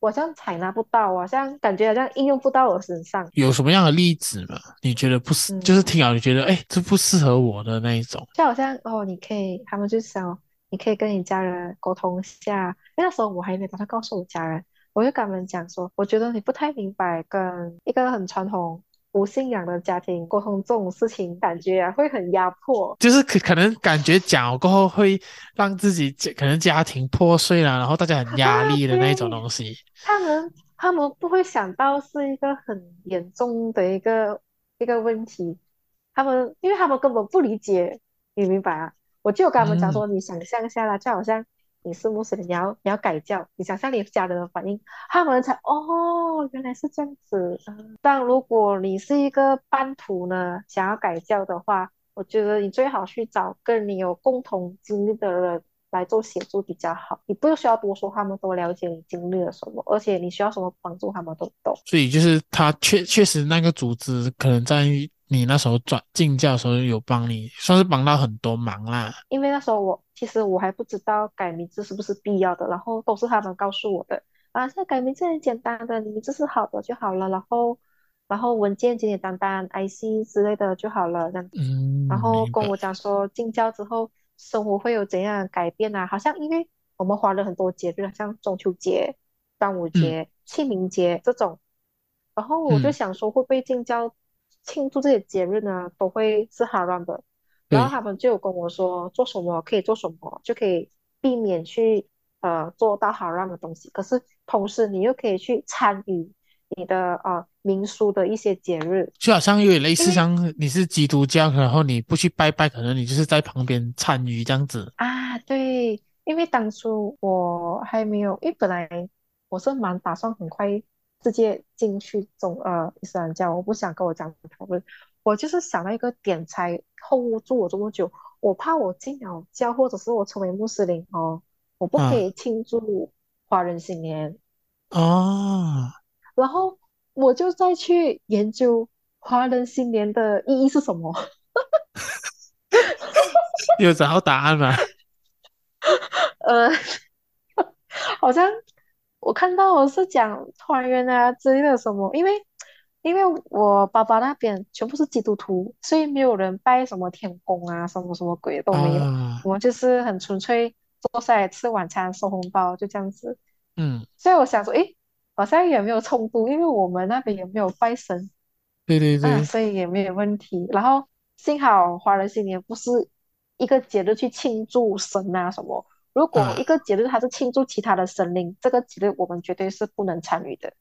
我好像采纳不到，好像感觉好像应用不到我身上。有什么样的例子吗？你觉得不适，嗯、就是听好你觉得哎，这不适合我的那一种。就好像哦，你可以，他们就想，你可以跟你家人沟通一下。因为那时候我还没把它告诉我家人，我就跟他们讲说，我觉得你不太明白，跟一个很传统。无信仰的家庭沟通这种事情，感觉啊会很压迫，就是可可能感觉讲过后会让自己可能家庭破碎了，然后大家很压力的那种东西。他们他们不会想到是一个很严重的一个一个问题，他们因为他们根本不理解，你明白啊？我就跟他们讲说，嗯、你想象一下啦，就好像。你是穆斯林，你要你要改教，你想象你家人的反应，他们才哦，原来是这样子。但如果你是一个半途呢，想要改教的话，我觉得你最好去找跟你有共同经历的人来做协助比较好。你不需要多说，他们都了解你经历了什么，而且你需要什么帮助，他们都懂。所以就是他确确实那个组织可能在于。你那时候转进教的时候有帮你，算是帮到很多忙啦。因为那时候我其实我还不知道改名字是不是必要的，然后都是他们告诉我的。啊，现在改名字很简单的，你名字是好的就好了，然后然后文件简简单单，IC 之类的就好了这样。嗯。然后跟我讲说进教之后生活会有怎样的改变啊？好像因为我们花了很多节日，像中秋节、端午节、嗯、清明节这种，然后我就想说会不会进教。庆祝这些节日呢，都会是哈乱的。然后他们就有跟我说，做什么可以做什么，就可以避免去呃做到哈乱的东西。可是同时你又可以去参与你的呃民俗的一些节日，就好像有点类似像你是基督教，然后你不去拜拜，可能你就是在旁边参与这样子啊。对，因为当初我还没有，因为本来我是蛮打算很快。直接进去中呃伊斯兰教，我不想跟我讲讨论，我就是想到一个点才 hold 住我这么久，我怕我进了教或者是我成为穆斯林哦，我不可以庆祝华人新年啊，然后我就再去研究华人新年的意义是什么，有找到答案吗？呃，好像。我看到我是讲团圆啊之类的什么，因为因为我爸爸那边全部是基督徒，所以没有人拜什么天公啊，什么什么鬼都没有。啊、我们就是很纯粹坐下来吃晚餐收红包就这样子。嗯，所以我想说，诶，好像也没有冲突，因为我们那边也没有拜神。对对对、啊，所以也没有问题。然后幸好华人新年不是一个节日去庆祝神啊什么。如果一个节日它是庆祝其他的神灵，啊、这个节日我们绝对是不能参与的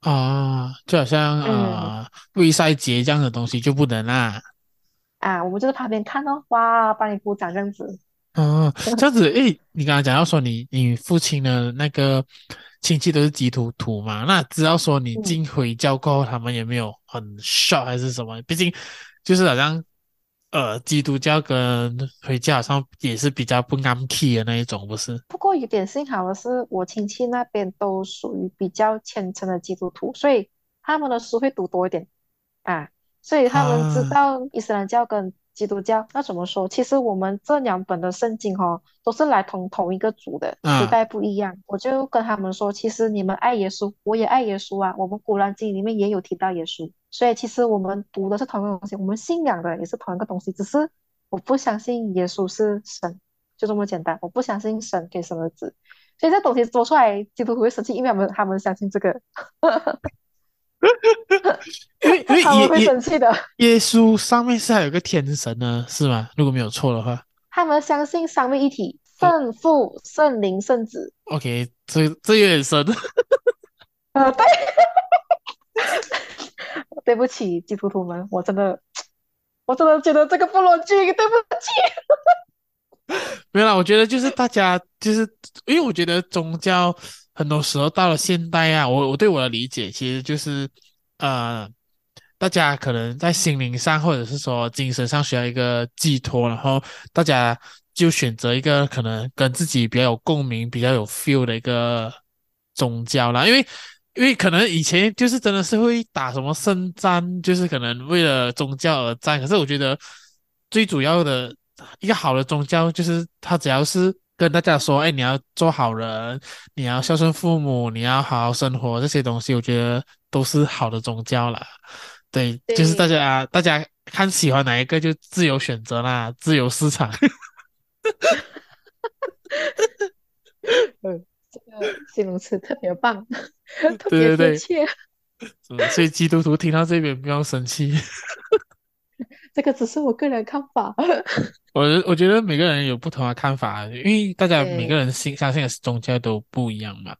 啊，就好像啊，卫赛节这样的东西就不能啦。啊，我们就在旁边看哦，哇，帮你鼓掌这样子。哦，这样子，诶，你刚刚讲到说你你父亲的那个亲戚都是基督徒嘛？那只要说你进回教过后，嗯、他们也没有很 shock 还是什么？毕竟就是好像呃，基督教跟回教好像也是比较不安 key 的那一种，不是？不过有点幸好的是，我亲戚那边都属于比较虔诚的基督徒，所以他们的书会读多一点啊，所以他们知道伊斯兰教跟。基督教那怎么说？其实我们这两本的圣经哦，都是来同同一个主的，时代不一样。嗯、我就跟他们说，其实你们爱耶稣，我也爱耶稣啊。我们古兰经里面也有提到耶稣，所以其实我们读的是同一个东西，我们信仰的也是同一个东西。只是我不相信耶稣是神，就这么简单。我不相信神给什么子，所以这东西说出来，基督徒会生气，因为他们他们相信这个。因为因为他们会生气的。耶稣上面是还有个天神呢，是吗？如果没有错的话，他们相信三位一体，圣父、圣灵、圣子。OK，这这有点深。呃，对，对不起，基督徒们，我真的，我真的觉得这个不逻辑，对不起。没有啦，我觉得就是大家就是因为我觉得宗教。很多时候到了现代啊，我我对我的理解其实就是，呃，大家可能在心灵上或者是说精神上需要一个寄托，然后大家就选择一个可能跟自己比较有共鸣、比较有 feel 的一个宗教啦。因为因为可能以前就是真的是会打什么圣战，就是可能为了宗教而战。可是我觉得最主要的一个好的宗教就是他只要是。跟大家说，哎，你要做好人，你要孝顺父母，你要好好生活，这些东西我觉得都是好的宗教啦。对，对就是大家大家看喜欢哪一个就自由选择啦，自由市场。嗯，这个形容词特别棒，特别贴切。所以基督徒听到这边不要生气。这个只是我个人看法。我我觉得每个人有不同的看法，因为大家每个人信相信的宗教都不一样嘛。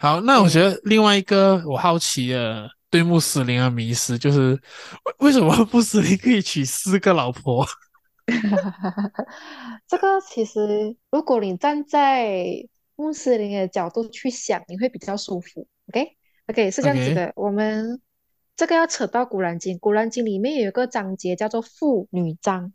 好，那我觉得另外一个我好奇的对穆斯林的迷思就是，为什么穆斯林可以娶四个老婆？这个其实如果你站在穆斯林的角度去想，你会比较舒服。OK OK 是这样子的.我们。这个要扯到《古兰经》，《古兰经》里面有一个章节叫做妇女章，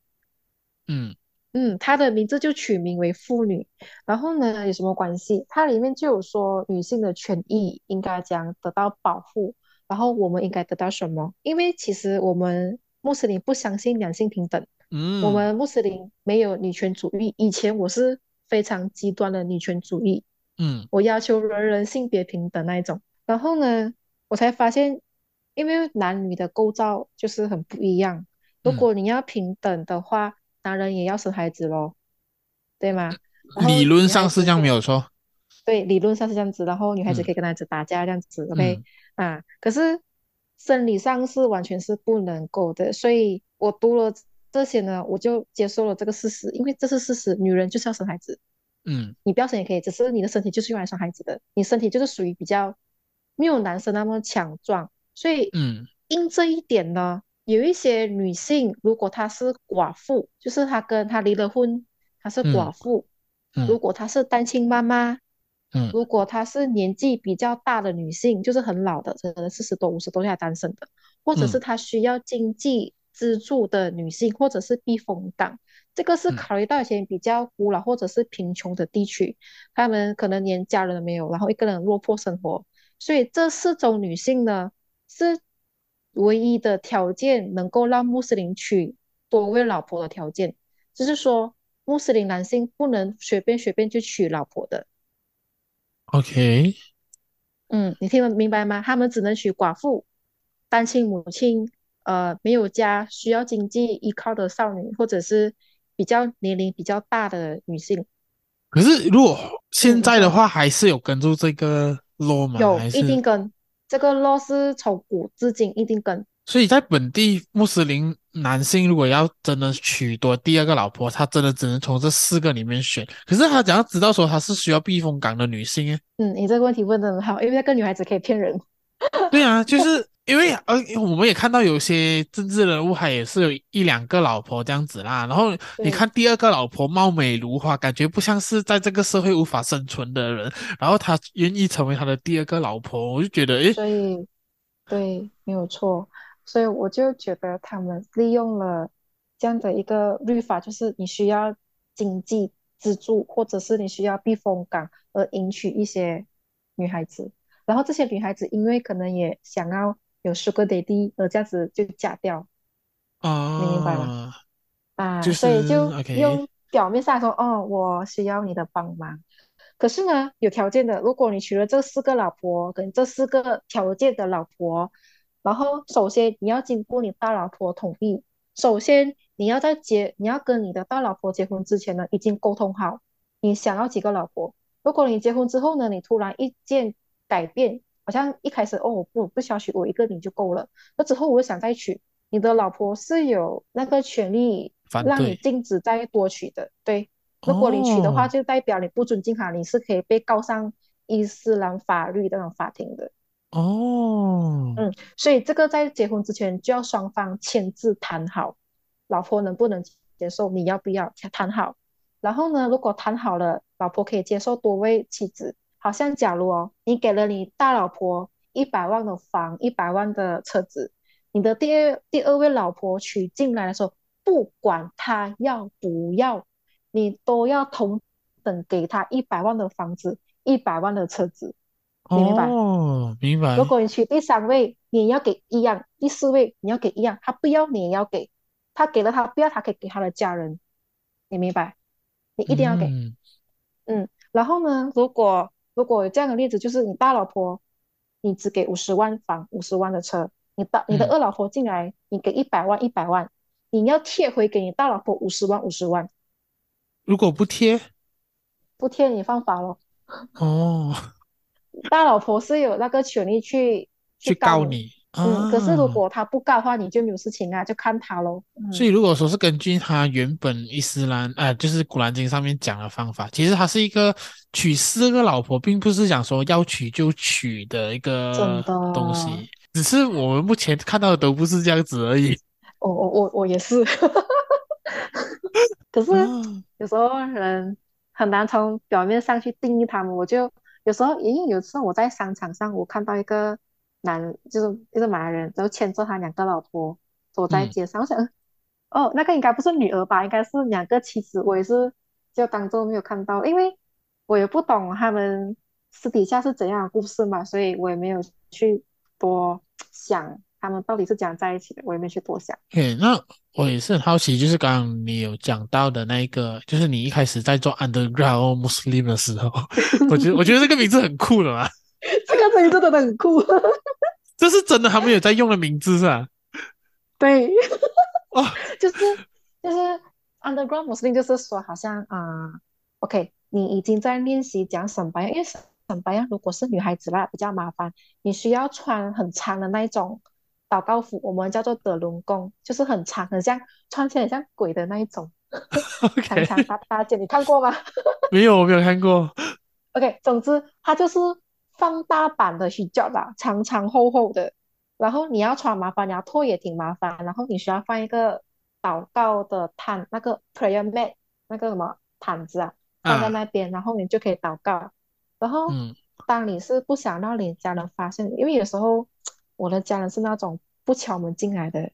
嗯嗯，它的名字就取名为妇女。然后呢，有什么关系？它里面就有说女性的权益应该将得到保护，然后我们应该得到什么？因为其实我们穆斯林不相信两性平等，嗯，我们穆斯林没有女权主义。以前我是非常极端的女权主义，嗯，我要求人人性别平等那一种。然后呢，我才发现。因为男女的构造就是很不一样。如果你要平等的话，嗯、男人也要生孩子咯，对吗？理论上是这样，没有错。对，理论上是这样子。然后女孩子可以跟男孩子打架这样子、嗯、，OK？啊，可是生理上是完全是不能够的。所以我读了这些呢，我就接受了这个事实，因为这是事实，女人就是要生孩子。嗯，你不要生也可以，只是你的身体就是用来生孩子的，你身体就是属于比较没有男生那么强壮。所以，嗯，因这一点呢，有一些女性，如果她是寡妇，就是她跟她离了婚，她是寡妇，嗯，如果她是单亲妈妈，嗯，如果她是年纪比较大的女性，就是很老的，可能四十多、五十多岁还单身的，或者是她需要经济资助的女性，或者是避风港，这个是考虑到一些比较古老或者是贫穷的地区，他们可能连家人都没有，然后一个人落魄生活，所以这四种女性呢。是唯一的条件，能够让穆斯林娶多位老婆的条件，就是说穆斯林男性不能随便随便去娶老婆的。OK，嗯，你听得明白吗？他们只能娶寡妇、单亲母亲、呃没有家、需要经济依靠的少女，或者是比较年龄比较大的女性。可是如果现在的话，还是有跟住这个 law 吗？有，一定跟。这个罗是从古至今一定跟，所以在本地穆斯林男性如果要真的娶多第二个老婆，他真的只能从这四个里面选。可是他怎样知道说他是需要避风港的女性？嗯，你这个问题问得很好，因为那个女孩子可以骗人。对啊，就是因为呃，我们也看到有些政治人物，他也是有一两个老婆这样子啦。然后你看第二个老婆貌美如花，感觉不像是在这个社会无法生存的人。然后他愿意成为他的第二个老婆，我就觉得，诶，所以对，没有错。所以我就觉得他们利用了这样的一个律法，就是你需要经济资助，或者是你需要避风港而迎娶一些女孩子。然后这些女孩子因为可能也想要。有 Sugar Daddy，呃这样子就嫁掉，啊，你明白吗？啊，就是、所以就.用表面上说，哦，我需要你的帮忙。可是呢，有条件的，如果你娶了这四个老婆，跟这四个条件的老婆，然后首先你要经过你大老婆同意，首先你要在结，你要跟你的大老婆结婚之前呢，已经沟通好你想要几个老婆。如果你结婚之后呢，你突然意见改变。好像一开始哦，我不不需要娶我一个你就够了。那之后我又想再娶，你的老婆是有那个权利让你禁止再多娶的。对，如果你娶的话，就代表你不尊敬他，你是可以被告上伊斯兰法律的那种法庭的。哦，嗯，所以这个在结婚之前就要双方签字谈好，老婆能不能接受，你要不要谈好。然后呢，如果谈好了，老婆可以接受多位妻子。好像假如哦，你给了你大老婆一百万的房，一百万的车子，你的第二第二位老婆娶进来的时候，不管她要不要，你都要同等给她一百万的房子，一百万的车子，你明白？哦，明白。如果你娶第三位，你要给一样；第四位你要给一样，他不要你也要给，他给了他不要，他可以给他的家人，你明白？你一定要给。嗯，嗯，然后呢，如果如果有这样的例子，就是你大老婆，你只给五十万房、五十万的车，你大你的二老婆进来，嗯、你给一百万、一百万，你要贴回给你大老婆五十万、五十万。如果不贴，不贴你犯法咯。哦，大老婆是有那个权利去去告你。嗯，可是如果他不告的话，你就没有事情啊，就看他喽。嗯、所以如果说是根据他原本伊斯兰，呃，就是古兰经上面讲的方法，其实他是一个娶四个老婆，并不是讲说要娶就娶的一个东西，只是我们目前看到的都不是这样子而已。我我我我也是，可是有时候人很难从表面上去定义他们，我就有时候，因为有时候我在商场上，我看到一个。男就是一个马来人，然后牵着他两个老婆走在街上，嗯、我想，哦，那个应该不是女儿吧？应该是两个妻子。我也是就当做没有看到，因为我也不懂他们私底下是怎样的故事嘛，所以我也没有去多想他们到底是怎样在一起的，我也没去多想。嘿，那我也是很好奇，就是刚刚你有讲到的那一个，就是你一开始在做 Underground Muslim 的时候，我觉得我觉得这个名字很酷的嘛。这个名字真的很酷，这是真的，他们有在用的名字是吧？对，哦，就是就是 underground Muslim，就是说好像啊、呃，OK，你已经在练习讲审白，因为什么呀如果是女孩子啦比较麻烦，你需要穿很长的那一种祷告服，我们叫做德伦贡，就是很长，很像穿起来很像鬼的那一种 长长大大件，你看过吗？没有，我没有看过。OK，总之它就是。放大版的 hijab 啦，长长厚厚的，然后你要穿麻烦，你要脱也挺麻烦，然后你需要放一个祷告的毯，那个 prayer mat，那个什么毯子啊，放在那边，啊、然后你就可以祷告。然后，当你是不想让你家人发现，嗯、因为有时候我的家人是那种不敲门进来的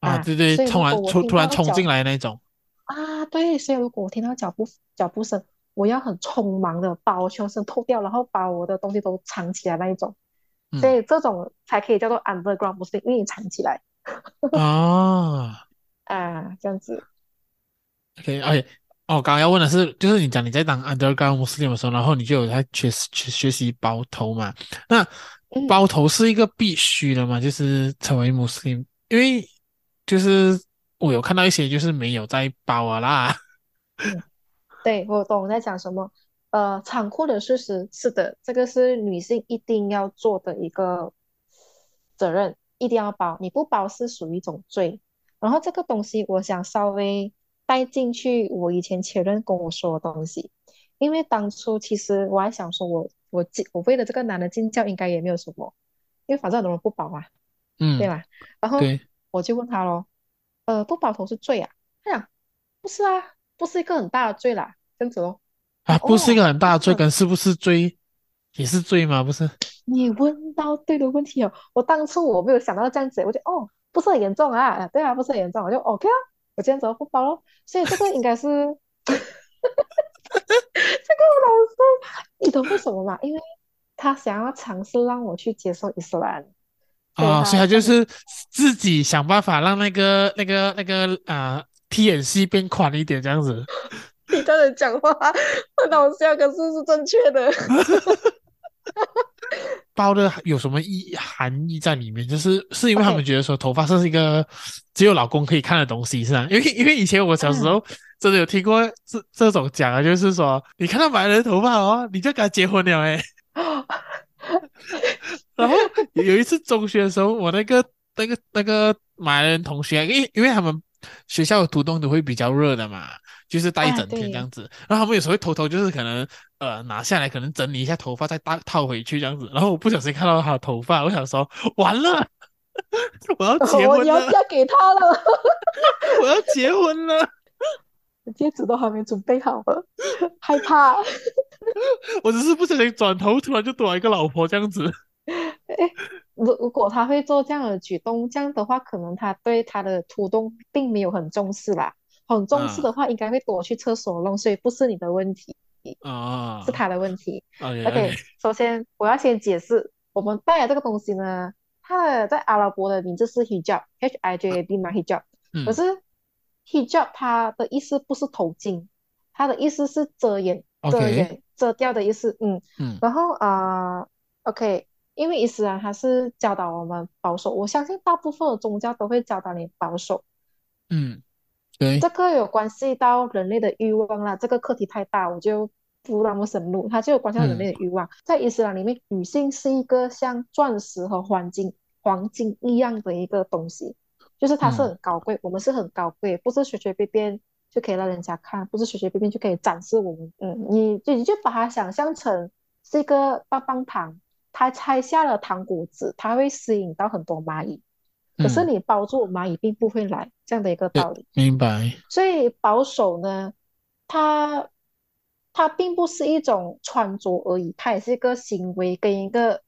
啊，啊对对，突然突突然冲进来那种啊，对，所以如果我听到脚步脚步声。我要很匆忙的把我全身脱掉，然后把我的东西都藏起来那一种，嗯、所以这种才可以叫做 underground Muslim，因为你藏起来。啊 啊，这样子。OK，哎，哦，我刚刚要问的是，就是你讲你在当 underground Muslim 的时候，然后你就有在学学学习包头嘛？那包头是一个必须的嘛？就是成为 Muslim，因为就是我有看到一些就是没有在包啊啦。嗯对，我懂我在讲什么，呃，残酷的事实是的，这个是女性一定要做的一个责任，一定要包，你不包是属于一种罪。然后这个东西，我想稍微带进去我以前前任跟我说的东西，因为当初其实我还想说我，我我进我为了这个男的进教应该也没有什么，因为反正很多人不包啊，嗯，对吧？然后我就问他咯，呃，不包头是罪啊？他讲不是啊，不是一个很大的罪啦，这样子咯。啊，不是一个很大的罪，跟是不是罪也是罪吗？不是？你问到对的问题哦。我当初我没有想到这样子，我就哦，不是很严重啊，对啊，不是很严重，我就 OK 啊，我这样子不包咯。所以这个应该是，这个老师，你懂为什么吗？因为他想要尝试让我去接受伊斯兰啊，所以他就是自己想办法让那个那个那个啊、呃、T 眼戏变宽一点，这样子。你这样讲话很搞笑，可是是正确的。包的有什么意含义在里面？就是是因为他们觉得说头发是一个只有老公可以看的东西，是吧？因为因为以前我小时候 真的有听过这这种讲啊，就是说你看到马来人的头发哦，你就跟他结婚了哎。然后有一次中学的时候，我那个那个那个马来人同学，因为因为他们学校的图东都会比较热的嘛。就是待一整天这样子，啊、然后他们有时候会偷偷就是可能呃拿下来，可能整理一下头发，再搭套回去这样子。然后我不小心看到他的头发，我想说完了，我要结婚了，你要嫁给他了，我要结婚了，戒指都还没准备好了，害怕。我只是不小心转头，突然就多了一个老婆这样子。哎，如如果他会做这样的举动，这样的话，可能他对他的图动并没有很重视啦。很重视的话，应该会躲去厕所弄，所以不是你的问题啊，是他的问题。OK，, okay. 首先我要先解释，我们戴的这个东西呢，它的在阿拉伯的名字是 hijab，H I J A B 嘛，hijab。可是 hijab 它的意思不是头巾，它的意思是遮掩、遮掩、遮掉的意思。嗯嗯。然后啊、呃、，OK，因为伊斯兰它是教导我们保守，我相信大部分的宗教都会教导你保守。嗯。对，这个有关系到人类的欲望啦，这个课题太大，我就不那么深入。它就有关系到人类的欲望，嗯、在伊斯兰里面，女性是一个像钻石和黄金、黄金一样的一个东西，就是它是很高贵，嗯、我们是很高贵，不是随随便便就可以让人家看，不是随随便便就可以展示我们。嗯，你就你就把它想象成是一个棒棒糖，它拆下了糖果子，它会吸引到很多蚂蚁。可是你包住蚂蚁并不会来，这样的一个道理。明白。所以保守呢，它它并不是一种穿着而已，它也是一个行为跟一个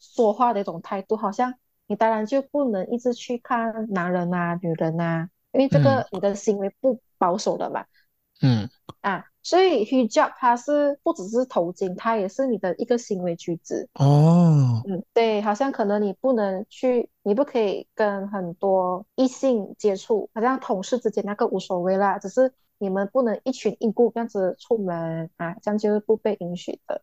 说话的一种态度。好像你当然就不能一直去看男人啊、女人啊，因为这个你的行为不保守的嘛。嗯。啊。所以 hijab 它是不只是头巾，它也是你的一个行为举止哦。嗯，对，好像可能你不能去，你不可以跟很多异性接触，好像同事之间那个无所谓啦，只是你们不能一群一股这样子出门啊，这样就是不被允许的。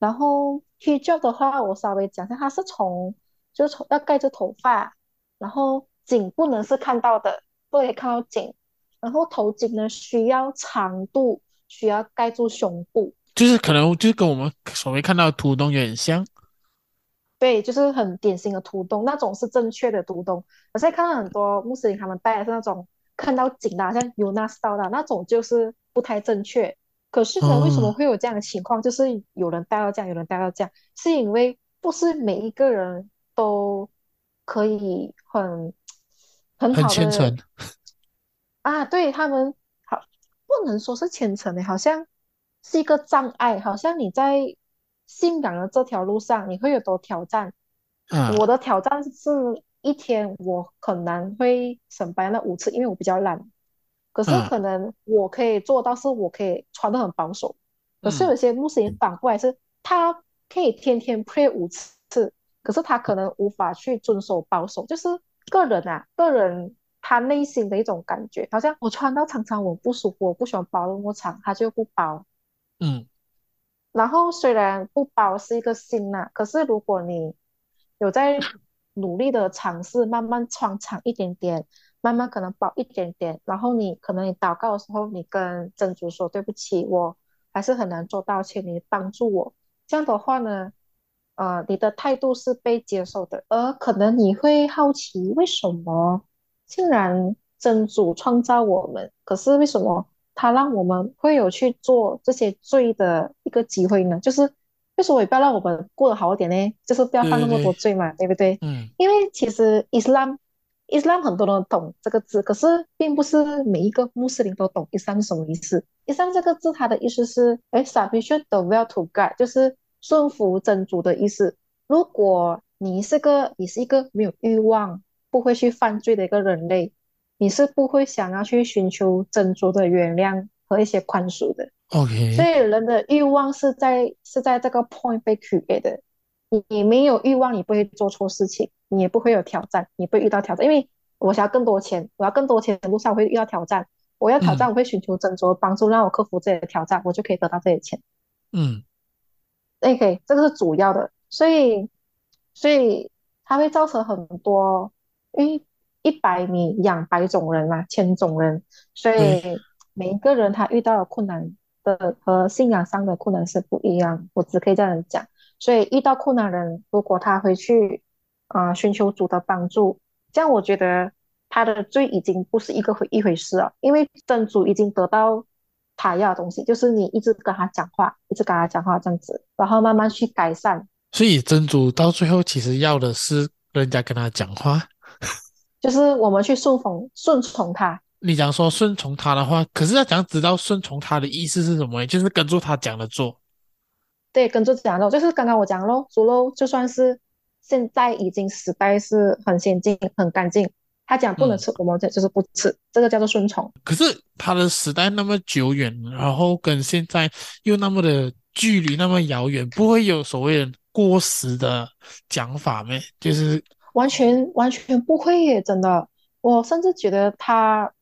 然后 hijab 的话，我稍微讲一下，它是从就是从要盖着头发，然后颈不能是看到的，不可以看到颈，然后头巾呢需要长度。需要盖住胸部，就是可能就是跟我们所谓看到的图东有点像，对，就是很典型的图东，那种是正确的图东。我现在看到很多穆斯林他们戴的是那种看到紧的，好像 UNA style 的那种，就是不太正确。可是呢，为什么会有这样的情况？哦、就是有人戴到这样，有人戴到这样，是因为不是每一个人都可以很很好的虔诚啊，对他们。不能说是虔诚的，好像是一个障碍。好像你在性感的这条路上，你会有多挑战。嗯，我的挑战是一天我可能会省白那五次，因为我比较懒。可是可能我可以做到，是我可以穿的很保守。嗯、可是有些穆斯林反过来是，他可以天天 pray 五次，可是他可能无法去遵守保守，就是个人啊，个人。他内心的一种感觉，好像我穿到长长我不舒服，我不喜欢包那么长，他就不包。嗯，然后虽然不包是一个心呐，可是如果你有在努力的尝试，慢慢穿长一点点，慢慢可能包一点点，然后你可能你祷告的时候，你跟真主说对不起，我还是很难做到，请你帮助我。这样的话呢，呃，你的态度是被接受的，而可能你会好奇为什么？既然真主创造我们，可是为什么他让我们会有去做这些罪的一个机会呢？就是为什么也不要让我们过得好一点呢？就是不要犯那么多罪嘛，对，对，对不对？嗯，因为其实 Islam Islam 很多人懂这个字，可是并不是每一个穆斯林都懂 Islam 什么意思。Islam 这个字它的意思是，哎，submission the will to God，就是顺服真主的意思。如果你是个你是一个没有欲望、不会去犯罪的一个人类，你是不会想要去寻求真主的原谅和一些宽恕的。OK，所以人的欲望是在是在这个 point 被 create 的。你你没有欲望，你不会做错事情，你也不会有挑战，你不会遇到挑战。因为我想要更多钱，我要更多钱的路上我会遇到挑战。我要挑战，我会寻求真主的帮助，让我克服这些挑战，我就可以得到这些钱。嗯，OK，这个是主要的。所以，所以它会造成很多，因为一百米养百种人嘛，千种人，所以每一个人他遇到的困难。的和信仰上的困难是不一样，我只可以这样讲。所以遇到困难人，如果他回去啊、呃、寻求主的帮助，这样我觉得他的罪已经不是一个回一回事了，因为真主已经得到他要的东西，就是你一直跟他讲话，一直跟他讲话这样子，然后慢慢去改善。所以真主到最后其实要的是人家跟他讲话，就是我们去顺从顺从他。你讲说顺从他的话，可是要讲知道顺从他的意思是什么？就是跟住他讲的做。对，跟住讲的，就是刚刚我讲喽，说喽，就算是现在已经时代是很先进、很干净，他讲不能吃，嗯、我们这就是不吃，这个叫做顺从。可是他的时代那么久远，然后跟现在又那么的距离那么遥远，不会有所谓的过时的讲法咩？就是完全完全不会耶，真的，我甚至觉得它。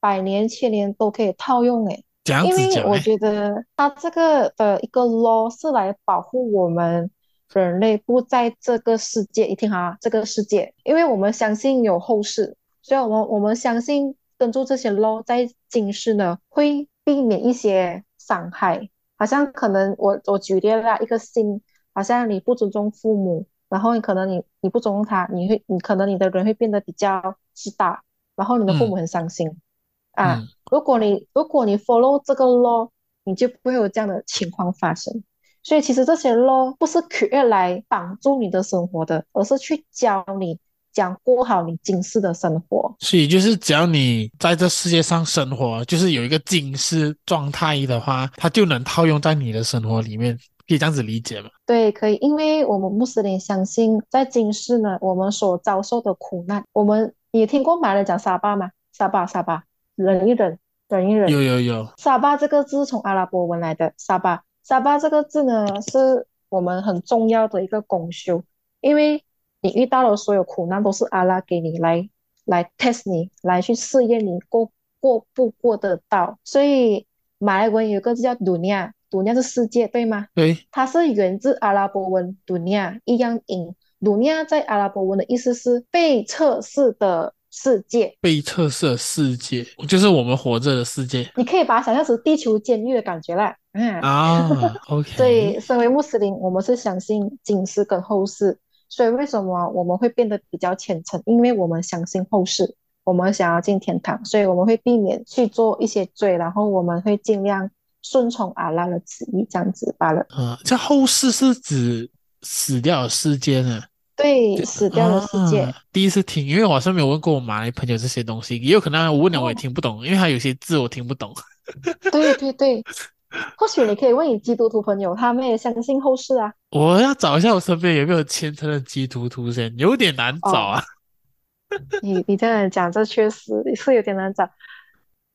百年千年都可以套用诶，因为我觉得它这个的一个 law 是来保护我们人类不在这个世界。一听好啊，这个世界，因为我们相信有后世，所以我们我们相信跟住这些 law 在今世呢，会避免一些伤害。好像可能我我举例了一个心，好像你不尊重父母，然后你可能你你不尊重他，你会你可能你的人会变得比较自大，然后你的父母很伤心。嗯啊，嗯、如果你如果你 follow 这个 law，你就不会有这样的情况发生。所以其实这些 law 不是 create 来绑住你的生活的，而是去教你讲过好你今世的生活。所以就是只要你在这世界上生活，就是有一个今世状态的话，它就能套用在你的生活里面，可以这样子理解吗？对，可以，因为我们穆斯林相信，在今世呢，我们所遭受的苦难，我们也听过马来人讲沙巴吗？沙巴，沙巴。忍一忍，忍一忍。有有有。沙巴这个字从阿拉伯文来的。沙巴，沙巴这个字呢，是我们很重要的一个功修，因为你遇到的所有苦难都是阿拉给你来来 test 你，来去试验你过过不过得到。所以马来文有个字叫 dunia，dunia 是世界，对吗？对。它是源自阿拉伯文 dunia 一样音。dunia 在阿拉伯文的意思是被测试的。世界被测试世界，就是我们活着的世界。你可以把它想象成地球监狱的感觉啦。嗯啊，OK。所以，身为穆斯林，我们是相信今世跟后世。所以，为什么我们会变得比较虔诚？因为我们相信后世，我们想要进天堂，所以我们会避免去做一些罪，然后我们会尽量顺从阿拉的旨意，这样子罢了。嗯，这后世是指死掉的世界呢？对，死掉的世界，啊，第一次听，因为我好像没有问过我马来朋友这些东西，也有可能我问了我也听不懂，哦、因为他有些字我听不懂。对对对，或许你可以问你基督徒朋友，他们也相信后世啊。我要找一下我身边有没有虔诚的基督徒先，有点难找啊。哦、你你这样讲，这确实是有点难找。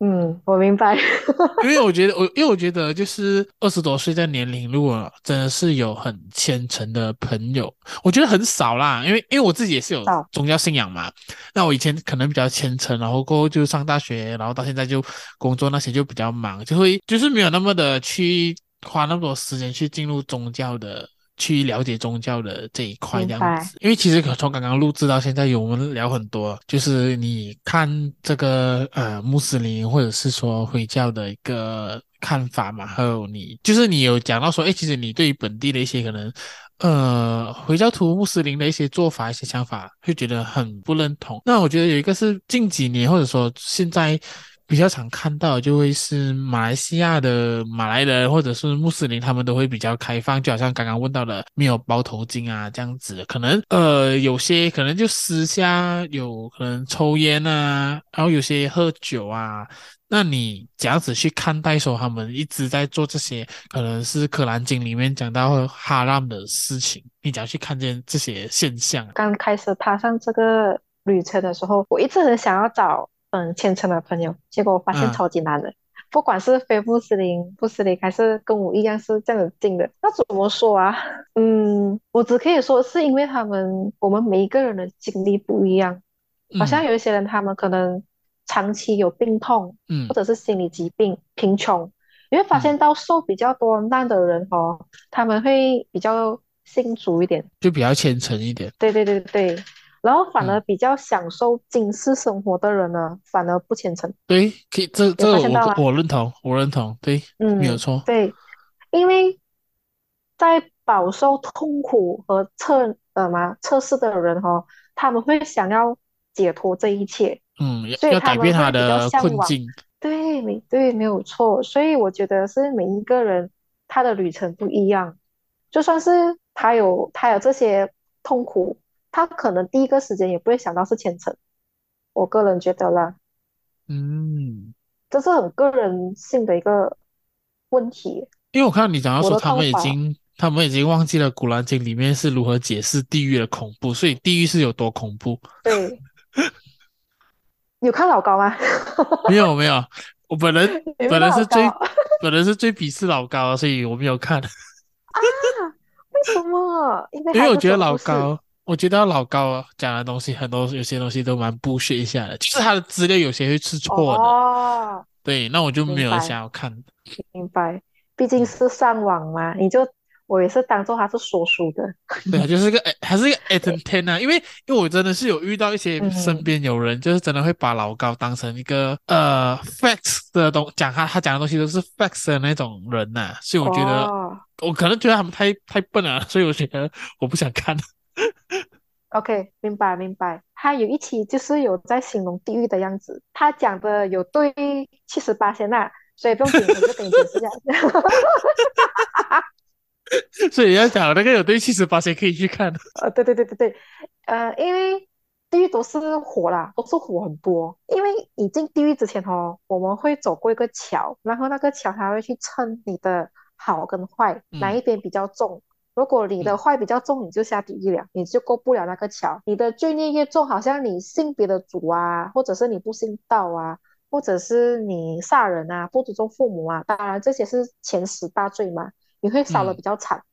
嗯，我明白。因为我觉得，我因为我觉得，就是二十多岁的年龄，如果真的是有很虔诚的朋友，我觉得很少啦。因为，因为我自己也是有宗教信仰嘛。哦、那我以前可能比较虔诚，然后过后就上大学，然后到现在就工作那些就比较忙，就会就是没有那么的去花那么多时间去进入宗教的。去了解宗教的这一块这样子，因为其实可从刚刚录制到现在，有我们聊很多，就是你看这个呃穆斯林或者是说回教的一个看法嘛，还有你就是你有讲到说，哎，其实你对于本地的一些可能呃回教徒穆斯林的一些做法、一些想法，会觉得很不认同。那我觉得有一个是近几年或者说现在比较常看到就会是马来西亚的马来人或者是穆斯林，他们都会比较开放，就好像刚刚问到的没有包头巾啊这样子，可能呃有些可能就私下有可能抽烟啊，然后有些喝酒啊。那你这样子去看待说他们一直在做这些，可能是《可兰经》里面讲到哈拉姆的事情，你怎样去看见这些现象？刚开始踏上这个旅程的时候，我一直很想要找嗯虔诚的朋友，结果我发现超级难的。嗯、不管是非穆斯林、穆斯林，还是跟我一样是这样子进的，那怎么说啊？嗯，我只可以说是因为他们，我们每一个人的经历不一样，好像有一些人他们可能。长期有病痛，嗯，或者是心理疾病、贫穷，你会发现到受比较多难的人哦，嗯、他们会比较信主一点，就比较虔诚一点。对对对对，然后反而比较享受精致生活的人呢，嗯、反而不虔诚。对，可以，这这我我认同，我认同，对，嗯，没有错。对，因为在饱受痛苦和测呃嘛测试的人哦，他们会想要解脱这一切。嗯，要改变他的困境。对，没对，没有错。所以我觉得是每一个人他的旅程不一样，就算是他有他有这些痛苦，他可能第一个时间也不会想到是虔诚。我个人觉得啦，嗯，这是很个人性的一个问题。因为我看到你讲到说他们已经他们已经忘记了《古兰经》里面是如何解释地狱的恐怖，所以地狱是有多恐怖？对。有看老高吗？没有没有，我本人本人是最本人是最鄙视老高，所以我没有看。啊？为什么？因为我觉得老高，我觉得老高讲的东西很多，有些东西都蛮不屑一下的，就是他的资料有些会是错的。哦。对，那我就没有想要看。明白，毕竟是上网嘛，你就。我也是当做他是说书的，对啊，就是个 还是一个 attention 啊，因为因为我真的是有遇到一些身边有人，就是真的会把老高当成一个、嗯、呃 facts 的东讲他他讲的东西都是 facts 的那种人呐、啊，所以我觉得、哦、我可能觉得他们太太笨了，所以我觉得我不想看。OK，明白明白。他有一期就是有在形容地狱的样子，他讲的有对七十八仙呐，所以不用紧，我就给你解释一下。所以要讲那个有对七十八仙可以去看。呃，对对对对对，呃，因为地狱都是火啦，都是火很多。因为你进地狱之前哦，我们会走过一个桥，然后那个桥它会去称你的好跟坏，哪一边比较重。嗯、如果你的坏比较重，你就下地狱了，你就过不了那个桥。你的罪孽越重，好像你信别的主啊，或者是你不信道啊，或者是你杀人啊，不尊重父母啊，当然这些是前十大罪嘛。你会烧的比较惨，嗯、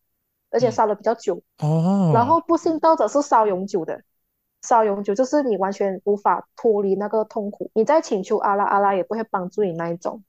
而且烧的比较久哦。然后不信道者是烧永久的，烧永久就是你完全无法脱离那个痛苦，你在请求阿拉，阿拉也不会帮助你那一种。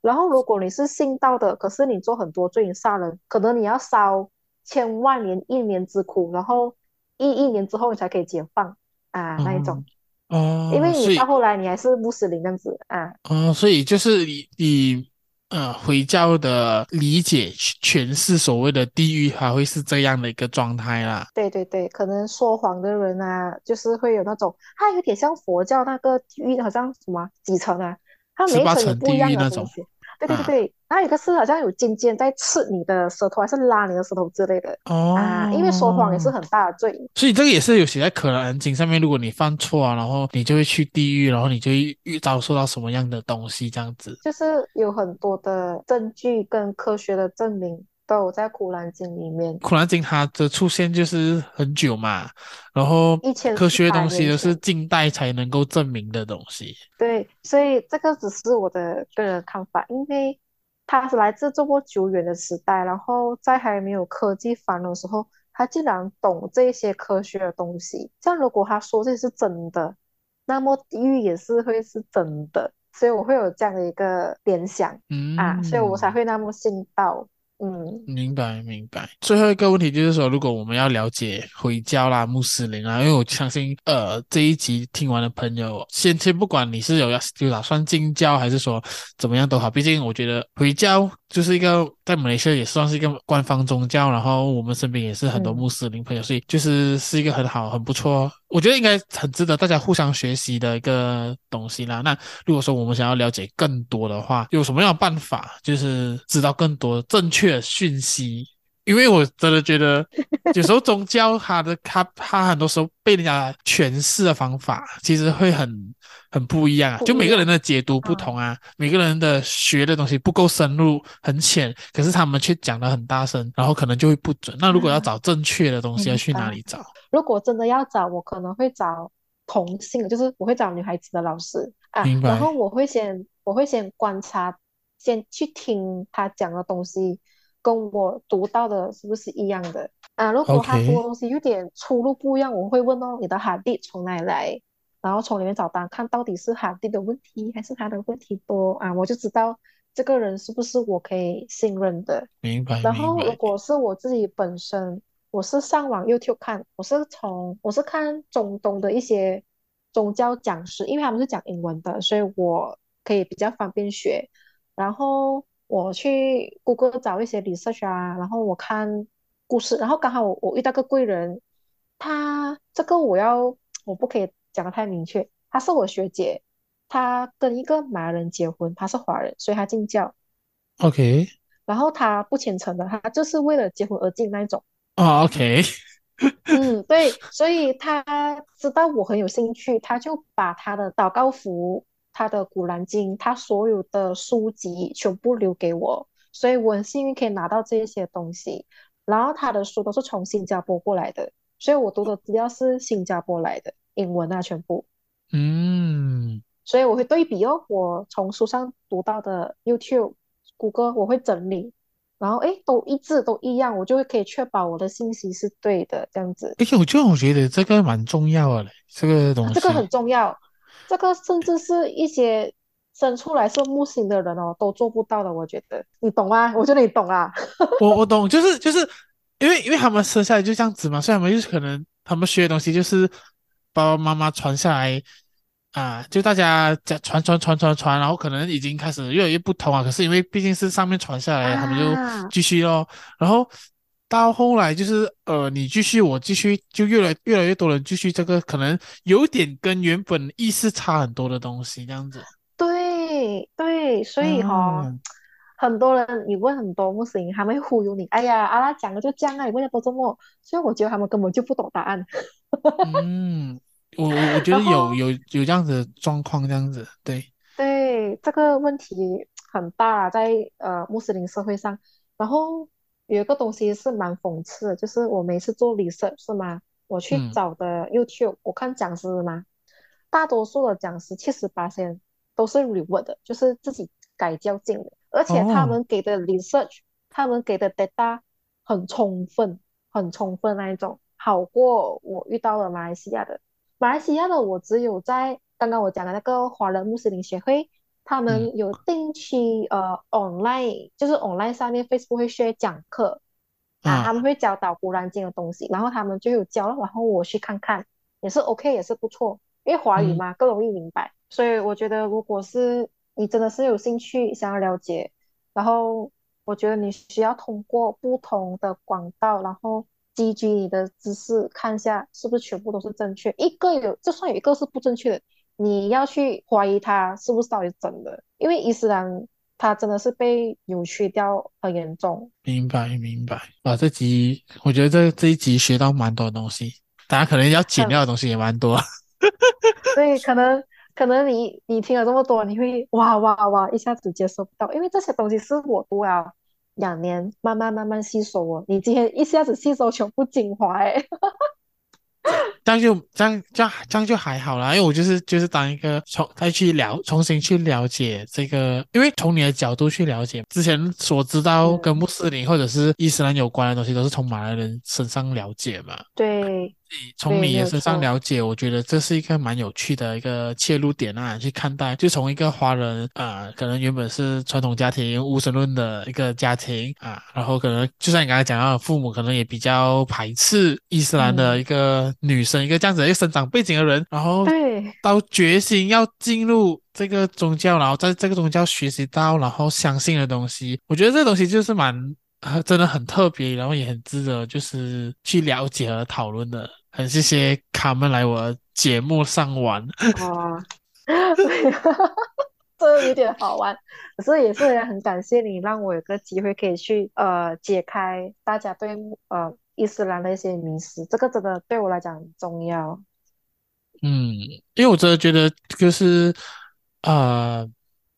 然后如果你是信道的，可是你做很多罪，你杀人，可能你要烧千万年、一年之苦，然后一一年之后你才可以解放啊那一种。哦，因为你到后来你还是穆斯林这样子啊。哦，所以就是你你。呃，回教的理解诠释所谓的地狱，还会是这样的一个状态啦。对对对，可能说谎的人啊，就是会有那种，它有点像佛教那个地狱，好像什么几层啊，它每一层有不一样的东西。对对对对，还有、啊、一个是好像有尖尖在刺你的舌头，还是拉你的舌头之类的哦、啊。因为说谎也是很大的罪，所以这个也是有写在《可兰经》上面。如果你犯错啊，然后你就会去地狱，然后你就会遇遭受到什么样的东西，这样子。就是有很多的证据跟科学的证明。都有在《苦兰经》里面，《苦兰经》它的出现就是很久嘛，然后科学的东西都是近代才能够证明的东西。对，所以这个只是我的个人看法，因为它是来自这么久远的时代，然后在还没有科技繁荣的时候，他竟然懂这些科学的东西。像如果他说这是真的，那么地狱也是会是真的，所以我会有这样的一个联想，嗯啊，所以我才会那么信道。嗯，明白明白。最后一个问题就是说，如果我们要了解回教啦、穆斯林啊，因为我相信，呃，这一集听完的朋友，先先不管你是有要就打算进教还是说怎么样都好，毕竟我觉得回教就是一个在马来西亚也算是一个官方宗教，然后我们身边也是很多穆斯林朋友，嗯、所以就是是一个很好、很不错，我觉得应该很值得大家互相学习的一个东西啦。那如果说我们想要了解更多的话，有什么样的办法，就是知道更多正确的讯息？因为我真的觉得，有时候宗教它的它它很多时候被人家诠释的方法，其实会很很不一样啊。就每个人的解读不同啊，每个人的学的东西不够深入，很浅，可是他们却讲的很大声，然后可能就会不准。那如果要找正确的东西，要去哪里找？如果真的要找，我可能会找同性，就是我会找女孩子的老师啊。明白。然后我会先我会先观察，先去听他讲的东西。跟我读到的是不是一样的啊？如果他读的东西有点出入不一样.我会问哦，你的哈迪从哪里来？然后从里面找答案，看到底是哈迪的问题还是他的问题多啊？我就知道这个人是不是我可以信任的。明白。然后如果是我自己本身，我是上网 YouTube 看，我是从我是看中东的一些宗教讲师，因为他们是讲英文的，所以我可以比较方便学。然后。我去 Google 找一些 research 啊，然后我看故事，然后刚好我我遇到个贵人，他这个我要我不可以讲的太明确，她是我学姐，她跟一个马来人结婚，她是华人，所以她进教，OK，然后她不虔诚的，她就是为了结婚而进那一种，啊，OK，嗯，对，所以他知道我很有兴趣，他就把他的祷告符。他的《古兰经》，他所有的书籍全部留给我，所以我很幸运可以拿到这些东西。然后他的书都是从新加坡过来的，所以我读的资料是新加坡来的英文啊，全部。嗯，所以我会对比哦，我从书上读到的 YouTube、谷歌，我会整理，然后诶都一致都一样，我就会可以确保我的信息是对的，这样子。而且我就我觉得这个蛮重要的嘞，这个东西，这个很重要。这个甚至是一些生出来是木星的人哦，都做不到的。我觉得你懂啊，我觉得你懂啊。我我懂，就是就是因为因为他们生下来就这样子嘛，所以他们就是可能他们学的东西就是爸爸妈妈传下来啊，就大家讲传传传传传，然后可能已经开始越来越不同啊。可是因为毕竟是上面传下来，啊、他们就继续咯。然后。到后来就是呃，你继续，我继续，就越来越来越多人继续这个，可能有点跟原本意思差很多的东西这样子。对对，所以哈、哦，嗯、很多人你问很多穆斯林，他们会忽悠你。哎呀，阿拉讲的就这样啊，你问了多这么，所以我觉得他们根本就不懂答案。嗯，我我我觉得有有有这样子的状况，这样子，对对，这个问题很大，在呃穆斯林社会上，然后。有一个东西是蛮讽刺的，就是我每次做 research 是吗？我去找的 YouTube，、嗯、我看讲师嘛，大多数的讲师七十八先都是 reward 的，就是自己改较劲的，而且他们给的 research，、哦、他们给的 data 很充分，很充分那一种，好过我遇到了马来西亚的。马来西亚的我只有在刚刚我讲的那个华人穆斯林协会。他们有定期、嗯、呃 online，就是 online 上面 Facebook 会 share 讲课啊，他们会教导古兰经的东西，然后他们就有教，然后我去看看，也是 OK，也是不错，因为华语嘛、嗯、更容易明白，所以我觉得如果是你真的是有兴趣想要了解，然后我觉得你需要通过不同的管道，然后积聚你的知识，看一下是不是全部都是正确，一个有就算有一个是不正确的。你要去怀疑它是不是到底真的，因为伊斯兰它真的是被扭曲掉很严重。明白明白啊，这集我觉得这这一集学到蛮多东西，大家可能要剪掉的东西也蛮多。所以可能可能你你听了这么多，你会哇哇哇一下子接受不到，因为这些东西是我读了两年，慢慢慢慢吸收哦。你今天一下子吸收全部精华哎。这样就这样这样这样就还好啦，因为我就是就是当一个重再去了重新去了解这个，因为从你的角度去了解之前所知道跟穆斯林或者是伊斯兰有关的东西，都是从马来人身上了解嘛。对从你的身上了解，我觉得这是一个蛮有趣的一个切入点啊，去看待，就从一个华人啊、呃，可能原本是传统家庭无神论的一个家庭啊，然后可能就像你刚才讲到，父母可能也比较排斥伊斯兰的一个女生，嗯、一个这样子一个生长背景的人，然后对到决心要进入这个宗教，然后在这个宗教学习到，然后相信的东西，我觉得这东西就是蛮。真的很特别，然后也很值得就是去了解和讨论的。很谢谢卡门来我的节目上玩。哦，这有点好玩，可是也是很感谢你让我有个机会可以去呃解开大家对呃伊斯兰的一些迷思，这个真的对我来讲很重要。嗯，因为我真的觉得就是呃，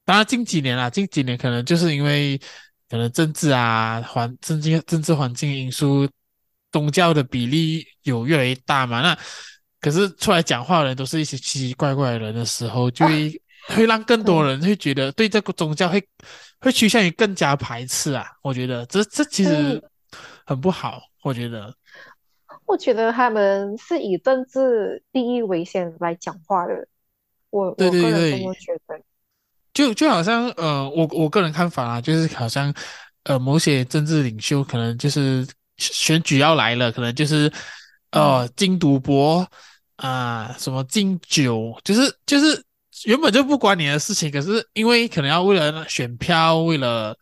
当然近几年啦，近几年可能就是因为。可能政治啊，环政经政治环境因素，宗教的比例有越来越大嘛？那可是出来讲话的人都是一些奇奇怪怪的人的时候，就会、啊、会让更多人会觉得对这个宗教会会趋向于更加排斥啊。我觉得这这其实很不好。我觉得，我觉得他们是以政治利益为先来讲话的。我对对对，我个人这么觉得。就就好像呃，我我个人看法啊，就是好像呃，某些政治领袖可能就是选举要来了，可能就是呃禁赌博啊、呃，什么禁酒，就是就是原本就不关你的事情，可是因为可能要为了选票，为了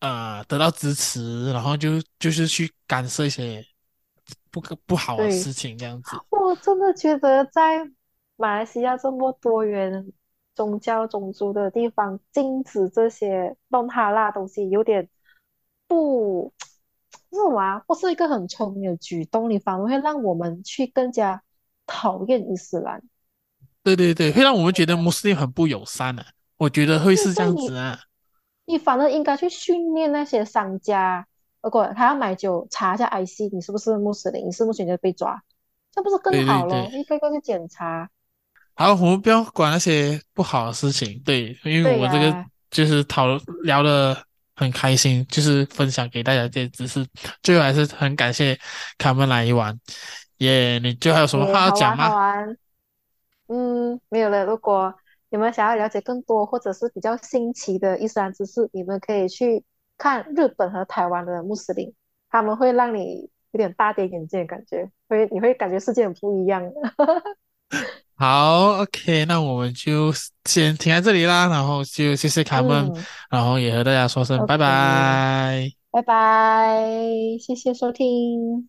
呃得到支持，然后就就是去干涉一些不不好的事情，这样子。我真的觉得在马来西亚这么多元。宗教、种族的地方禁止这些弄哈拉东西，有点不是什么啊，不是一个很聪明的举动，你反而会让我们去更加讨厌伊斯兰。对对对，会让我们觉得穆斯林很不友善啊。我觉得会是这样子啊。你，你反而应该去训练那些商家，如果他要买酒，查一下 IC，你是不是穆斯林？你是穆斯林就被抓，这不是更好了？一个一个去检查。好，我们不要管那些不好的事情，对，因为我这个就是讨论聊的很开心，就是分享给大家这些知识。最后还是很感谢卡门来玩，耶、yeah！你最后还有什么话要讲吗？嗯，没有了。如果你们想要了解更多或者是比较新奇的伊斯兰知识，你们可以去看日本和台湾的穆斯林，他们会让你有点大跌眼镜的感觉，会你会感觉世界很不一样。好，OK，那我们就先停在这里啦，然后就谢谢卡门，嗯、然后也和大家说声拜拜，拜拜，谢谢收听。